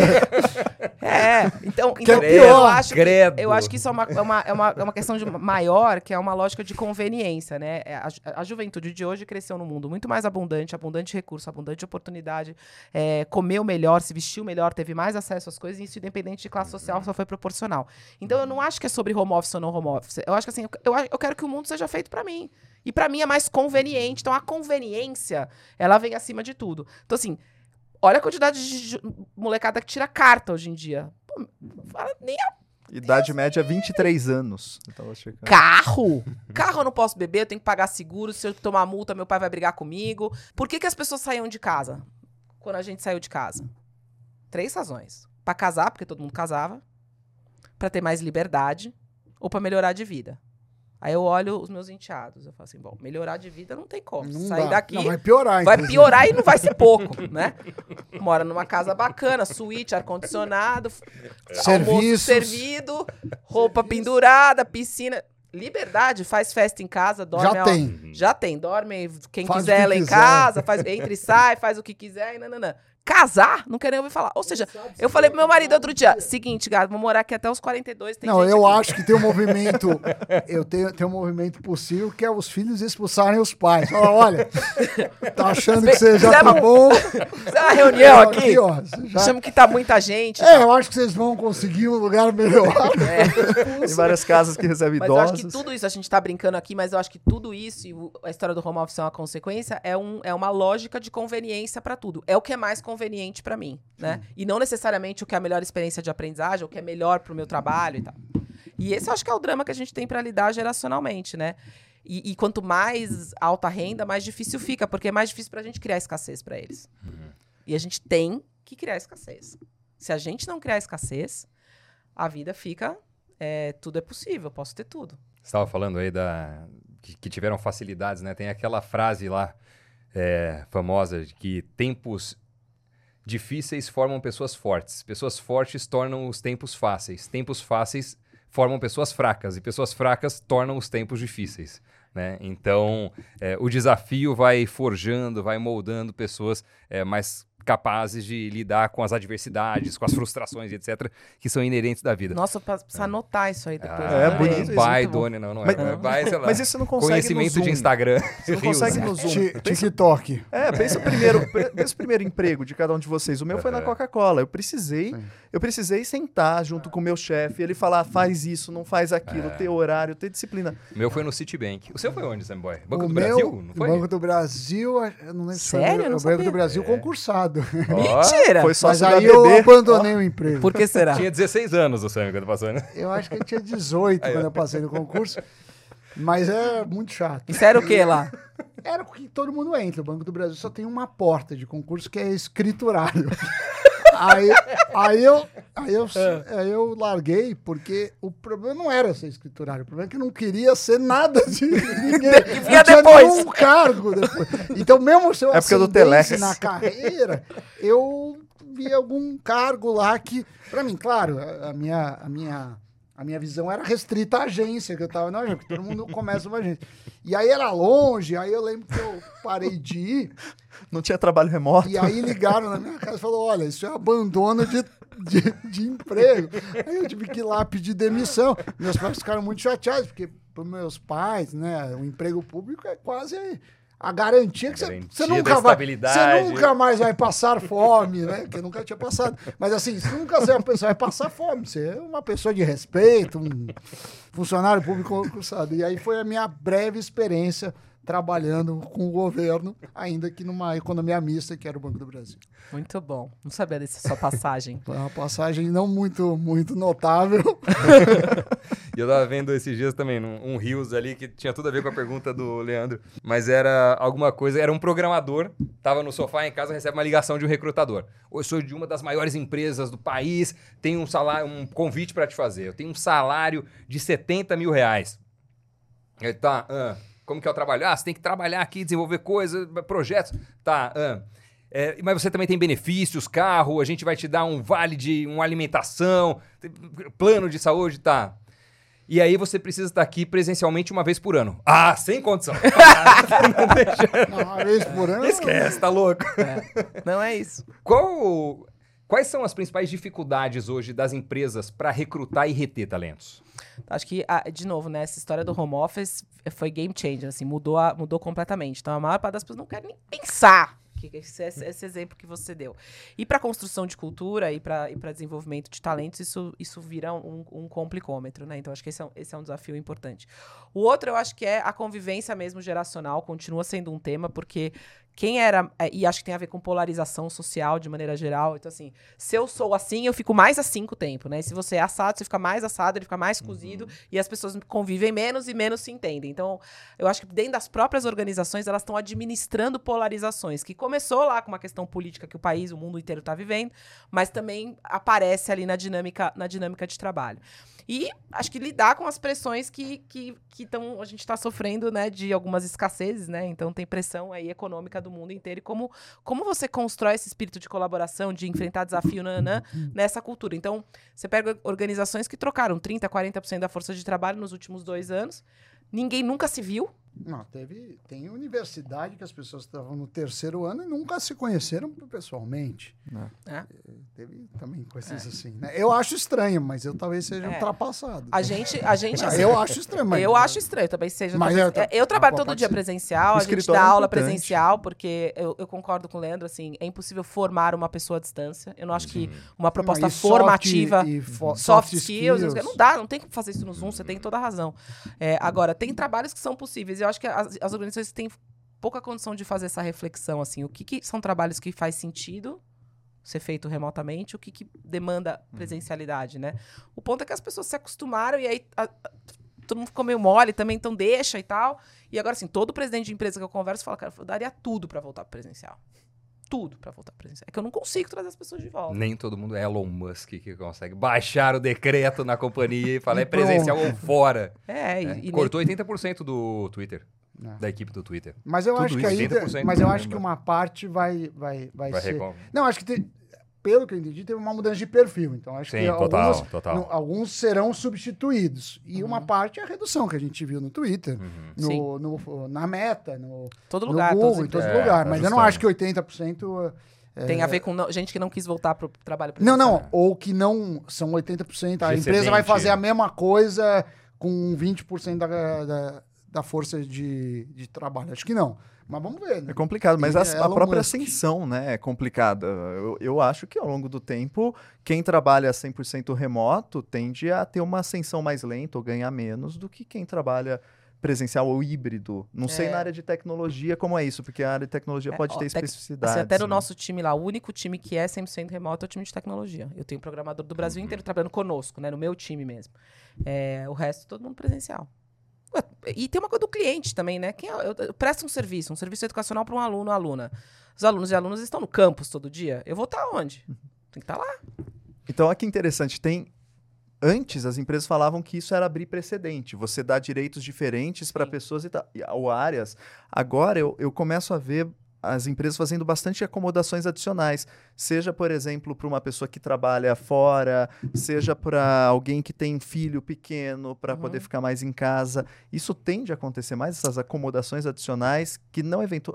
[SPEAKER 2] É, então, que então é pior. eu, acho que, eu acho que isso é uma, é, uma, é, uma, é uma questão de maior, que é uma lógica de conveniência, né? É, a, a juventude de hoje cresceu num mundo muito mais abundante, abundante recurso, abundante oportunidade, é, comeu melhor, se vestiu melhor, teve mais acesso às coisas, e isso independente de classe social só foi proporcional. Então eu não acho que é sobre home office ou não home office. Eu acho que assim, eu, eu quero que o mundo seja feito para mim. E para mim é mais conveniente. Então a conveniência, ela vem acima de tudo. Então assim, Olha a quantidade de molecada que tira carta hoje em dia. Pô, nem a
[SPEAKER 4] Idade média 23 anos.
[SPEAKER 2] Carro? *laughs* Carro eu não posso beber, eu tenho que pagar seguro. Se eu tomar multa, meu pai vai brigar comigo. Por que, que as pessoas saíam de casa? Quando a gente saiu de casa? Três razões. Para casar, porque todo mundo casava. Para ter mais liberdade. Ou para melhorar de vida. Aí eu olho os meus enteados, eu falo assim, bom, melhorar de vida não tem como. Não Sair dá. daqui. Não,
[SPEAKER 3] vai piorar,
[SPEAKER 2] Vai inclusive. piorar e não vai ser pouco, né? *laughs* Mora numa casa bacana, suíte, ar-condicionado, almoço servido, roupa pendurada, piscina. Liberdade, faz festa em casa, dorme.
[SPEAKER 3] Já tem.
[SPEAKER 2] Já tem, dorme quem faz quiser lá em casa, faz, entra e sai, faz o que quiser e nananã casar, não querem ouvir falar. Ou seja, eu falei pro meu marido outro dia, seguinte, gato, vou morar aqui até os 42.
[SPEAKER 3] não, eu aqui. acho que tem um *laughs* movimento, eu tenho, tem um movimento possível que é os filhos expulsarem os pais. Fala, olha, tá *laughs* achando que você já tá bom.
[SPEAKER 2] Fizer uma reunião aqui, aqui ó, já... chama que tá muita gente.
[SPEAKER 3] É, tá. eu acho que vocês vão conseguir um lugar melhor.
[SPEAKER 4] É. *laughs* Tem várias casas que recebem
[SPEAKER 2] mas
[SPEAKER 4] idosos.
[SPEAKER 2] Mas eu acho que tudo isso, a gente tá brincando aqui, mas eu acho que tudo isso, e a história do home office é uma consequência, é, um, é uma lógica de conveniência para tudo. É o que é mais conveniente para mim, né? E não necessariamente o que é a melhor experiência de aprendizagem, o que é melhor para o meu trabalho e tal. E esse eu acho que é o drama que a gente tem para lidar geracionalmente, né? E, e, quanto mais alta renda, mais difícil fica, porque é mais difícil para a gente criar escassez para eles. Uhum. E a gente tem que criar escassez. Se a gente não criar escassez, a vida fica. É, tudo é possível, eu posso ter tudo.
[SPEAKER 1] Você estava falando aí da, que, que, tiveram facilidades, né? Tem aquela frase lá é, famosa de que tempos Difíceis formam pessoas fortes. Pessoas fortes tornam os tempos fáceis. Tempos fáceis formam pessoas fracas. E pessoas fracas tornam os tempos difíceis. Né? Então, é, o desafio vai forjando, vai moldando pessoas é, mais capazes de lidar com as adversidades, com as frustrações, etc., que são inerentes da vida.
[SPEAKER 2] Nossa, precisa é. anotar isso aí depois. Ah,
[SPEAKER 1] é, bonito. By, Doni, não, não é. Mas, by, sei lá.
[SPEAKER 4] Mas isso não consegue
[SPEAKER 1] Conhecimento de Instagram.
[SPEAKER 4] Você não consegue no Zoom.
[SPEAKER 3] TikTok.
[SPEAKER 4] É, pensa primeiro, pensa o primeiro emprego de cada um de vocês. O meu foi na Coca-Cola. Eu precisei, eu precisei sentar junto com o meu chefe, ele falar, faz isso, não faz aquilo, é. ter horário, ter disciplina.
[SPEAKER 1] O meu foi no Citibank. O seu foi onde, Samboy?
[SPEAKER 3] Banco o do meu, Brasil? Não foi? Banco do Brasil, eu não lembro
[SPEAKER 2] Sério?
[SPEAKER 3] foi. O Banco do Brasil concursado.
[SPEAKER 2] Mentira!
[SPEAKER 3] Foi só Mas aí eu abandonei oh. o emprego.
[SPEAKER 2] Por que será?
[SPEAKER 1] Tinha 16 anos o Sam quando passou, né?
[SPEAKER 3] Eu acho que ele tinha 18 aí, quando eu passei no concurso. Mas é muito chato.
[SPEAKER 2] Isso era o que lá?
[SPEAKER 3] Era o que todo mundo entra. O Banco do Brasil só tem uma porta de concurso que é escriturário. *laughs* aí, aí, eu, aí, eu, é. aí eu larguei, porque o problema não era ser escriturário. O problema é que eu não queria ser nada de ninguém. *laughs*
[SPEAKER 2] Eu tinha depois.
[SPEAKER 3] nenhum cargo depois. Então, mesmo se eu
[SPEAKER 4] é
[SPEAKER 3] na carreira, eu vi algum cargo lá que... Para mim, claro, a minha... A minha a minha visão era restrita à agência que eu tava na agência, porque todo mundo começa uma agência. E aí era longe, aí eu lembro que eu parei de ir.
[SPEAKER 4] Não tinha trabalho remoto.
[SPEAKER 3] E aí ligaram na minha casa e falaram: olha, isso é abandono de, de, de emprego. Aí eu tive que ir lá pedir demissão. Meus pais ficaram muito chateados, porque para meus pais, né, o emprego público é quase a garantia que você, você nunca vai. Você nunca mais vai passar fome, né? Que eu nunca tinha passado. Mas assim, você nunca é uma pessoa vai passar fome. Você é uma pessoa de respeito, um funcionário público concursado. E aí foi a minha breve experiência trabalhando com o governo, ainda que numa economia mista, que era o Banco do Brasil.
[SPEAKER 2] Muito bom. Não sabia dessa sua passagem. *laughs*
[SPEAKER 3] Foi uma passagem não muito, muito notável. *laughs*
[SPEAKER 1] e eu tava vendo esses dias também um, um Rios ali que tinha tudo a ver com a pergunta do Leandro, mas era alguma coisa, era um programador, tava no sofá em casa, recebe uma ligação de um recrutador. Eu sou de uma das maiores empresas do país, tenho um salário, um convite para te fazer. Eu tenho um salário de 70 mil reais. Ele tá, ah, como que é o trabalho? Ah, você tem que trabalhar aqui, desenvolver coisas, projetos. Tá. Ah. É, mas você também tem benefícios, carro, a gente vai te dar um vale de uma alimentação, plano de saúde, tá. E aí você precisa estar aqui presencialmente uma vez por ano. Ah, sem condição. *laughs*
[SPEAKER 3] não deixa. Uma vez por ano?
[SPEAKER 1] Esquece, tá louco.
[SPEAKER 2] É. Não é isso.
[SPEAKER 1] Qual, quais são as principais dificuldades hoje das empresas para recrutar e reter talentos?
[SPEAKER 2] Acho que, ah, de novo, né, essa história do home office foi game changer, assim, mudou, a, mudou completamente. Então, a maior parte das pessoas não quer nem pensar esse, esse, exemplo que você deu. E para construção de cultura e para desenvolvimento de talentos, isso, isso vira um, um complicômetro, né? Então, acho que esse é, um, esse é um desafio importante. O outro, eu acho que é a convivência mesmo geracional, continua sendo um tema, porque quem era. É, e acho que tem a ver com polarização social de maneira geral. Então, assim, se eu sou assim, eu fico mais assim com o tempo, né? Se você é assado, você fica mais assado, ele fica mais uhum. cozido, uhum. e as pessoas convivem menos e menos se entendem. Então, eu acho que dentro das próprias organizações, elas estão administrando polarizações, que começou lá com uma questão política que o país, o mundo inteiro está vivendo, mas também aparece ali na dinâmica, na dinâmica de trabalho. E acho que lidar com as pressões que, que, que tão, a gente está sofrendo, né, de algumas escassezes, né? Então tem pressão aí econômica do mundo inteiro. E como, como você constrói esse espírito de colaboração, de enfrentar desafio nanã, nessa cultura? Então, você pega organizações que trocaram 30%, 40% da força de trabalho nos últimos dois anos. Ninguém nunca se viu,
[SPEAKER 3] não, teve, tem universidade que as pessoas estavam no terceiro ano e nunca se conheceram pessoalmente. É. é. Teve também coisas é. assim. Né? Eu acho estranho, mas eu talvez seja é. ultrapassado.
[SPEAKER 2] A gente, a gente *laughs*
[SPEAKER 3] assim, eu acho estranho, mas
[SPEAKER 2] eu acho estranho, também seja. Mas talvez, eu, eu, trabalho todo dia ser. presencial, a gente dá é aula presencial, porque eu, eu, concordo com o Leandro, assim, é impossível formar uma pessoa à distância. Eu não acho que uma proposta formativa, soft, e, soft skills, skills, não dá, não tem como fazer isso no Zoom, você tem toda a razão. É, agora, tem trabalhos que são possíveis eu acho que as, as organizações têm pouca condição de fazer essa reflexão, assim, o que, que são trabalhos que faz sentido ser feito remotamente, o que, que demanda uhum. presencialidade, né? O ponto é que as pessoas se acostumaram e aí a, a, todo mundo ficou meio mole também, então deixa e tal. E agora, assim, todo presidente de empresa que eu converso fala, cara, eu daria tudo para voltar pro presencial. Tudo para voltar presencial. É que eu não consigo trazer as pessoas de volta.
[SPEAKER 1] Nem todo mundo é Elon Musk que consegue baixar o decreto na companhia e falar é presencial ou fora.
[SPEAKER 2] É,
[SPEAKER 1] é. E, Cortou nem... 80% do Twitter. É. Da equipe do Twitter.
[SPEAKER 3] Mas eu Tudo acho que aí, mas eu acho que uma parte vai vai vai, vai ser. Não, acho que tem, pelo que eu entendi, teve uma mudança de perfil. Então, acho Sim, que total, alguns, total. No, alguns serão substituídos. E uhum. uma parte é a redução que a gente viu no Twitter, uhum. no, no, na Meta, no,
[SPEAKER 2] todo lugar,
[SPEAKER 3] Google, em todo é, lugar. Mas eu não acho que 80%...
[SPEAKER 2] É, Tem a ver com não, gente que não quis voltar para o trabalho
[SPEAKER 3] Não, não. Ou que não são 80%. A empresa vai fazer a mesma coisa com 20% da, da, da força de, de trabalho. Acho que não. Mas vamos ver. Né?
[SPEAKER 4] É complicado, mas a, a própria Musk. ascensão né, é complicada. Eu, eu acho que ao longo do tempo, quem trabalha 100% remoto tende a ter uma ascensão mais lenta ou ganhar menos do que quem trabalha presencial ou híbrido. Não é. sei na área de tecnologia como é isso, porque a área de tecnologia é, pode ó, ter especificidades. Assim,
[SPEAKER 2] até no né? nosso time lá, o único time que é 100% remoto é o time de tecnologia. Eu tenho um programador do Brasil uhum. inteiro trabalhando conosco, né, no meu time mesmo. É, o resto, todo mundo presencial. E tem uma coisa do cliente também, né? Quem, eu, eu presto um serviço, um serviço educacional para um aluno ou aluna. Os alunos e alunas estão no campus todo dia. Eu vou estar onde? Tem que estar lá.
[SPEAKER 4] Então, olha que interessante. Tem antes as empresas falavam que isso era abrir precedente, você dá direitos diferentes para pessoas e, ou áreas. Agora eu, eu começo a ver as empresas fazendo bastante acomodações adicionais, seja, por exemplo, para uma pessoa que trabalha fora, seja para alguém que tem filho pequeno para uhum. poder ficar mais em casa. Isso tende a acontecer mais, essas acomodações adicionais que não, eventu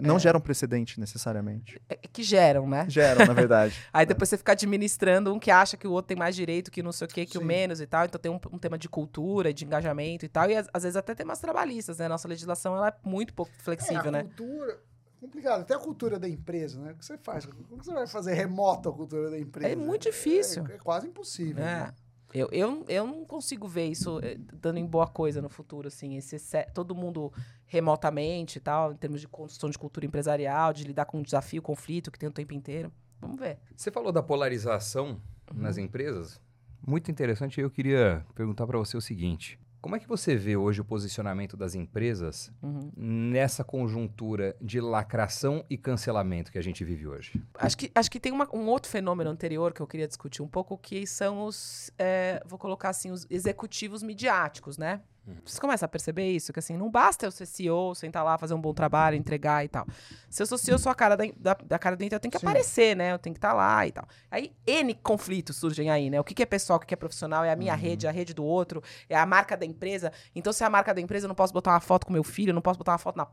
[SPEAKER 4] não é. geram precedente necessariamente.
[SPEAKER 2] É, que geram, né?
[SPEAKER 4] Geram, na verdade. *laughs*
[SPEAKER 2] Aí depois você fica administrando um que acha que o outro tem mais direito, que não sei o quê, que Sim. o menos e tal. Então tem um, um, tema de cultura, de engajamento e tal. E às, às vezes até temas trabalhistas, né? Nossa legislação ela é muito pouco flexível, é, a
[SPEAKER 3] né? Cultura complicado. Até a cultura da empresa, né? O que você faz? Como você vai fazer remoto a cultura da empresa?
[SPEAKER 2] É muito difícil.
[SPEAKER 3] É, é quase impossível. É. Né?
[SPEAKER 2] Eu, eu, eu não consigo ver isso eh, dando em boa coisa no futuro, assim. Esse, todo mundo remotamente e tal, em termos de construção de cultura empresarial, de lidar com o desafio, conflito que tem o tempo inteiro. Vamos ver.
[SPEAKER 1] Você falou da polarização uhum. nas empresas. Muito interessante. Eu queria perguntar para você o seguinte: como é que você vê hoje o posicionamento das empresas uhum. nessa conjuntura de lacração e cancelamento que a gente vive hoje?
[SPEAKER 2] Acho que, acho que tem uma, um outro fenômeno anterior que eu queria discutir um pouco, que são os, é, vou colocar assim, os executivos midiáticos, né? Você começa a perceber isso, que assim, não basta eu ser CEO, sentar lá, fazer um bom trabalho, entregar e tal. Se eu sou CEO, sou a cara da, da, da cara dentro, eu tenho que Sim. aparecer, né? Eu tenho que estar tá lá e tal. Aí, N conflitos surgem aí, né? O que, que é pessoal, o que, que é profissional, é a minha uhum. rede, é a rede do outro, é a marca da empresa. Então, se é a marca da empresa, eu não posso botar uma foto com meu filho, eu não posso botar uma foto na...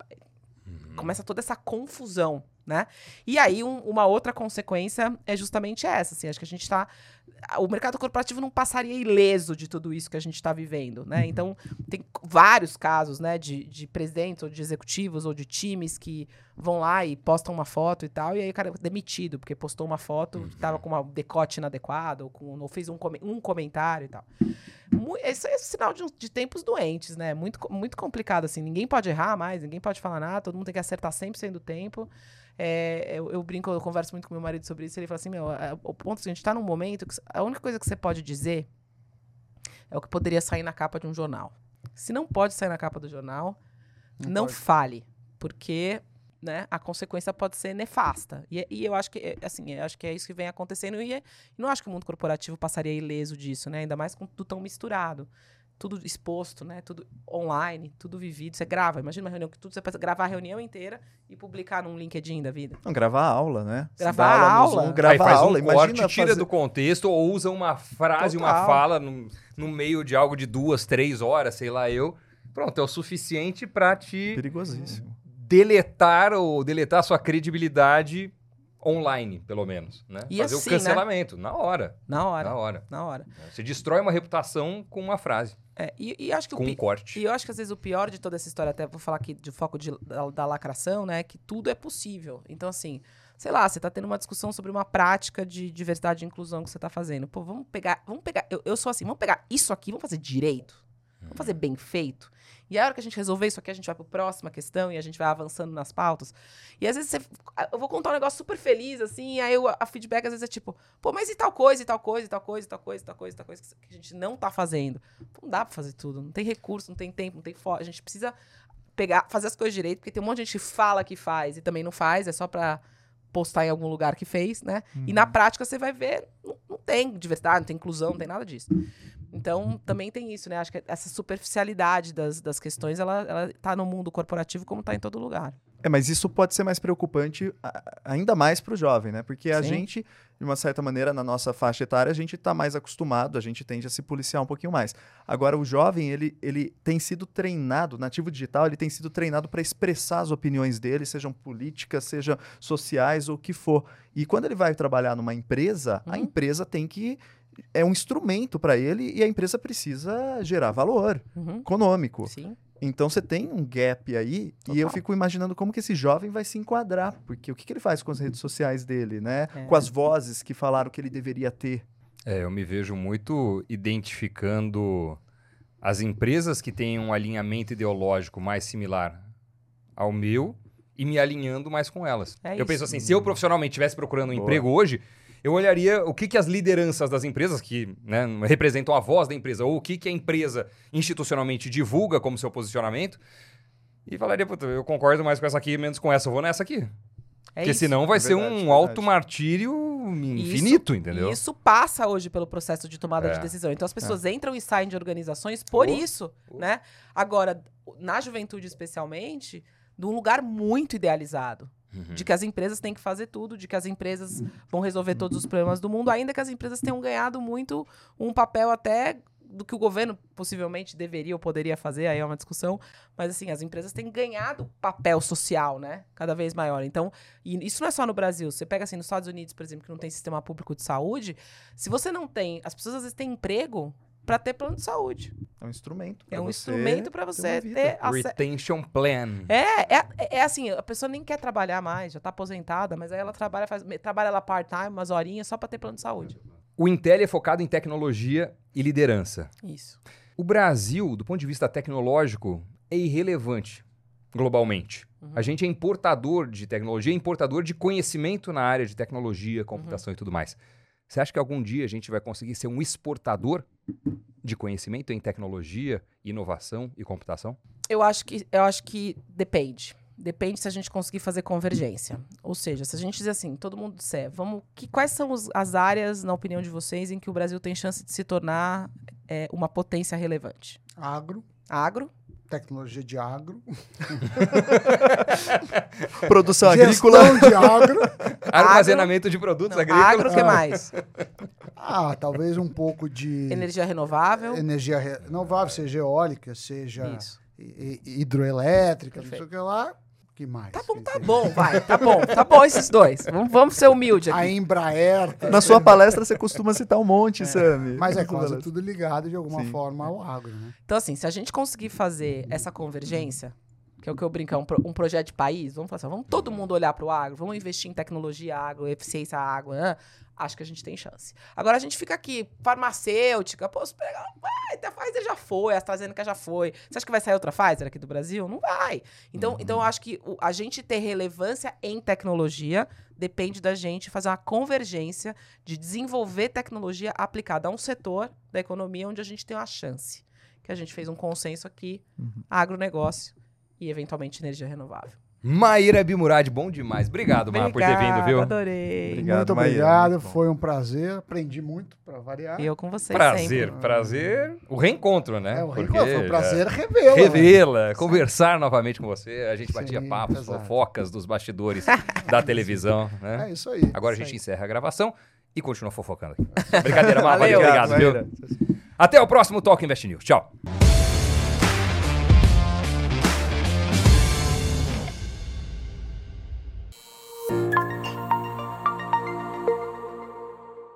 [SPEAKER 2] Uhum. Começa toda essa confusão, né? E aí, um, uma outra consequência é justamente essa, assim, acho que a gente está o mercado corporativo não passaria ileso de tudo isso que a gente está vivendo, né? Uhum. Então, tem vários casos, né, de, de presidentes ou de executivos ou de times que vão lá e postam uma foto e tal, e aí o cara é demitido, porque postou uma foto que estava com um decote inadequado, ou, com, ou fez um, um comentário e tal. Isso é sinal de, de, tempos doentes, né? Muito, muito complicado, assim. Ninguém pode errar mais, ninguém pode falar nada, todo mundo tem que acertar 100% do tempo. É, eu, eu, brinco, eu converso muito com meu marido sobre isso. Ele fala assim: meu, é, o ponto que a gente está num momento que a única coisa que você pode dizer é o que poderia sair na capa de um jornal. Se não pode sair na capa do jornal, não, não fale, porque né, a consequência pode ser nefasta. E, e, eu acho que é, assim, eu acho que é isso que vem acontecendo e, e não acho que o mundo corporativo passaria ileso disso, né? Ainda mais com tudo tão misturado tudo exposto, né? Tudo online, tudo vivido. Você grava, imagina uma reunião que tudo você pode gravar a reunião inteira e publicar num LinkedIn da vida.
[SPEAKER 4] Não, gravar a aula, né?
[SPEAKER 2] Gravar a aula.
[SPEAKER 1] Zoom, gravar a aula, um imagina corte, tira do contexto ou usa uma frase, Total. uma fala no, no meio de algo de duas, três horas, sei lá eu. Pronto, é o suficiente para te
[SPEAKER 4] perigosíssimo
[SPEAKER 1] deletar ou deletar a sua credibilidade online, pelo menos, né?
[SPEAKER 2] E
[SPEAKER 1] Fazer
[SPEAKER 2] assim,
[SPEAKER 1] o cancelamento, né? na hora.
[SPEAKER 2] Na hora.
[SPEAKER 1] Na hora.
[SPEAKER 2] Na hora.
[SPEAKER 1] Você destrói uma reputação com uma frase.
[SPEAKER 2] É, e, e acho que
[SPEAKER 1] com
[SPEAKER 2] o
[SPEAKER 1] um corte.
[SPEAKER 2] E eu acho que às vezes o pior de toda essa história, até vou falar aqui de foco de, da, da, lacração, né? É que tudo é possível. Então, assim, sei lá, você tá tendo uma discussão sobre uma prática de diversidade e inclusão que você tá fazendo. Pô, vamos pegar, vamos pegar, eu, eu sou assim, vamos pegar isso aqui, vamos fazer direito. Vamos fazer bem feito. E a hora que a gente resolver isso aqui, a gente vai para a próxima questão e a gente vai avançando nas pautas. E às vezes você, eu vou contar um negócio super feliz, assim, e aí eu, a feedback às vezes é tipo, pô, mas e tal coisa, e tal coisa, e tal coisa, e tal coisa, e tal coisa, e tal coisa que a gente não tá fazendo. Não dá para fazer tudo, não tem recurso, não tem tempo, não tem foco. A gente precisa pegar, fazer as coisas direito, porque tem um monte de gente que fala que faz e também não faz, é só para postar em algum lugar que fez, né? Uhum. E na prática você vai ver, não, não tem diversidade, não tem inclusão, não tem nada disso. Então, também tem isso, né? Acho que essa superficialidade das, das questões, ela, ela tá no mundo corporativo como está em todo lugar.
[SPEAKER 4] É, mas isso pode ser mais preocupante ainda mais para o jovem, né? Porque a Sim. gente, de uma certa maneira, na nossa faixa etária, a gente está mais acostumado, a gente tende a se policiar um pouquinho mais. Agora, o jovem, ele, ele tem sido treinado, nativo digital, ele tem sido treinado para expressar as opiniões dele, sejam políticas, sejam sociais ou o que for. E quando ele vai trabalhar numa empresa, a uhum. empresa tem que é um instrumento para ele e a empresa precisa gerar valor uhum. econômico.
[SPEAKER 2] Sim.
[SPEAKER 4] Então você tem um gap aí Total. e eu fico imaginando como que esse jovem vai se enquadrar, porque o que, que ele faz com as redes sociais dele, né? É. Com as vozes que falaram que ele deveria ter.
[SPEAKER 1] É, eu me vejo muito identificando as empresas que têm um alinhamento ideológico mais similar ao meu e me alinhando mais com elas. É eu isso. penso assim, se eu profissionalmente estivesse procurando um Boa. emprego hoje, eu olharia o que, que as lideranças das empresas, que né, representam a voz da empresa, ou o que, que a empresa institucionalmente divulga como seu posicionamento, e falaria, puta, eu concordo mais com essa aqui, menos com essa, eu vou nessa aqui. É Porque isso. senão vai é ser verdade, um alto martírio infinito,
[SPEAKER 2] isso,
[SPEAKER 1] entendeu?
[SPEAKER 2] Isso passa hoje pelo processo de tomada é. de decisão. Então as pessoas é. entram e saem de organizações por oh. isso, oh. né? Agora, na juventude especialmente, de um lugar muito idealizado. Uhum. De que as empresas têm que fazer tudo, de que as empresas vão resolver todos os problemas do mundo, ainda que as empresas tenham ganhado muito um papel até do que o governo possivelmente deveria ou poderia fazer, aí é uma discussão, mas assim, as empresas têm ganhado papel social, né, cada vez maior. Então, isso não é só no Brasil, você pega assim, nos Estados Unidos, por exemplo, que não tem sistema público de saúde, se você não tem, as pessoas às vezes têm emprego para ter plano de saúde.
[SPEAKER 4] É um instrumento.
[SPEAKER 2] É um instrumento para você ter, ter
[SPEAKER 1] retention plan.
[SPEAKER 2] É, é, é, assim, a pessoa nem quer trabalhar mais, já está aposentada, mas aí ela trabalha, faz, trabalha lá part-time, umas horinhas só para ter plano de saúde.
[SPEAKER 1] O Intel é focado em tecnologia e liderança.
[SPEAKER 2] Isso.
[SPEAKER 1] O Brasil, do ponto de vista tecnológico, é irrelevante globalmente. Uhum. A gente é importador de tecnologia, importador de conhecimento na área de tecnologia, computação uhum. e tudo mais. Você acha que algum dia a gente vai conseguir ser um exportador de conhecimento em tecnologia, inovação e computação?
[SPEAKER 2] Eu acho que, eu acho que depende. Depende se a gente conseguir fazer convergência. Ou seja, se a gente dizer assim, todo mundo disser, vamos, que, quais são os, as áreas, na opinião de vocês, em que o Brasil tem chance de se tornar é, uma potência relevante?
[SPEAKER 3] Agro.
[SPEAKER 2] Agro.
[SPEAKER 3] Tecnologia de agro. *laughs*
[SPEAKER 4] Produção agrícola.
[SPEAKER 3] de agro. *laughs*
[SPEAKER 1] Armazenamento de produtos
[SPEAKER 2] Não,
[SPEAKER 1] agrícolas.
[SPEAKER 2] Agro, o que mais? *laughs*
[SPEAKER 3] Ah, talvez um pouco de...
[SPEAKER 2] Energia renovável.
[SPEAKER 3] Energia renovável, seja eólica, seja... Isso hidroelétrica, não sei o que lá que mais?
[SPEAKER 2] Tá bom, tá bom, vai. Tá bom, tá bom esses dois. Vamos, vamos ser humilde aqui.
[SPEAKER 3] A Embraer.
[SPEAKER 4] Tá Na sua palestra você costuma citar um monte, é. Sammy.
[SPEAKER 3] Mas é quase tudo ligado de alguma Sim. forma ao agro, né?
[SPEAKER 2] Então, assim, se a gente conseguir fazer essa convergência, que é o que eu brinco, é um, pro, um projeto de país, vamos falar assim, vamos todo mundo olhar para o agro, vamos investir em tecnologia agro, eficiência agro, né? Acho que a gente tem chance. Agora a gente fica aqui, farmacêutica, pô, se pegar, vai, a Pfizer já foi, a AstraZeneca já foi. Você acha que vai sair outra Pfizer aqui do Brasil? Não vai. Então, uhum. então eu acho que a gente ter relevância em tecnologia depende da gente fazer uma convergência de desenvolver tecnologia aplicada a um setor da economia onde a gente tem uma chance. Que a gente fez um consenso aqui, uhum. agronegócio e eventualmente energia renovável.
[SPEAKER 1] Maíra Bimurad, bom demais. Obrigado, Maíra, por ter vindo, viu?
[SPEAKER 2] Adorei.
[SPEAKER 3] Obrigado, muito obrigado, Maíra. foi um prazer. Aprendi muito para variar.
[SPEAKER 2] Eu com vocês
[SPEAKER 1] Prazer,
[SPEAKER 2] sempre.
[SPEAKER 1] prazer. O reencontro, né?
[SPEAKER 3] É, o reencontro. Foi um prazer revê-la.
[SPEAKER 1] Revê-la, né? conversar novamente com você. A gente batia Sim, papos, exato. fofocas dos bastidores da *laughs* televisão, né?
[SPEAKER 3] É isso aí.
[SPEAKER 1] Agora
[SPEAKER 3] isso
[SPEAKER 1] a gente
[SPEAKER 3] aí.
[SPEAKER 1] encerra a gravação e continua fofocando aqui. Brincadeira, Maíra. Obrigado, viu? Até o próximo Talk Invest News. Tchau.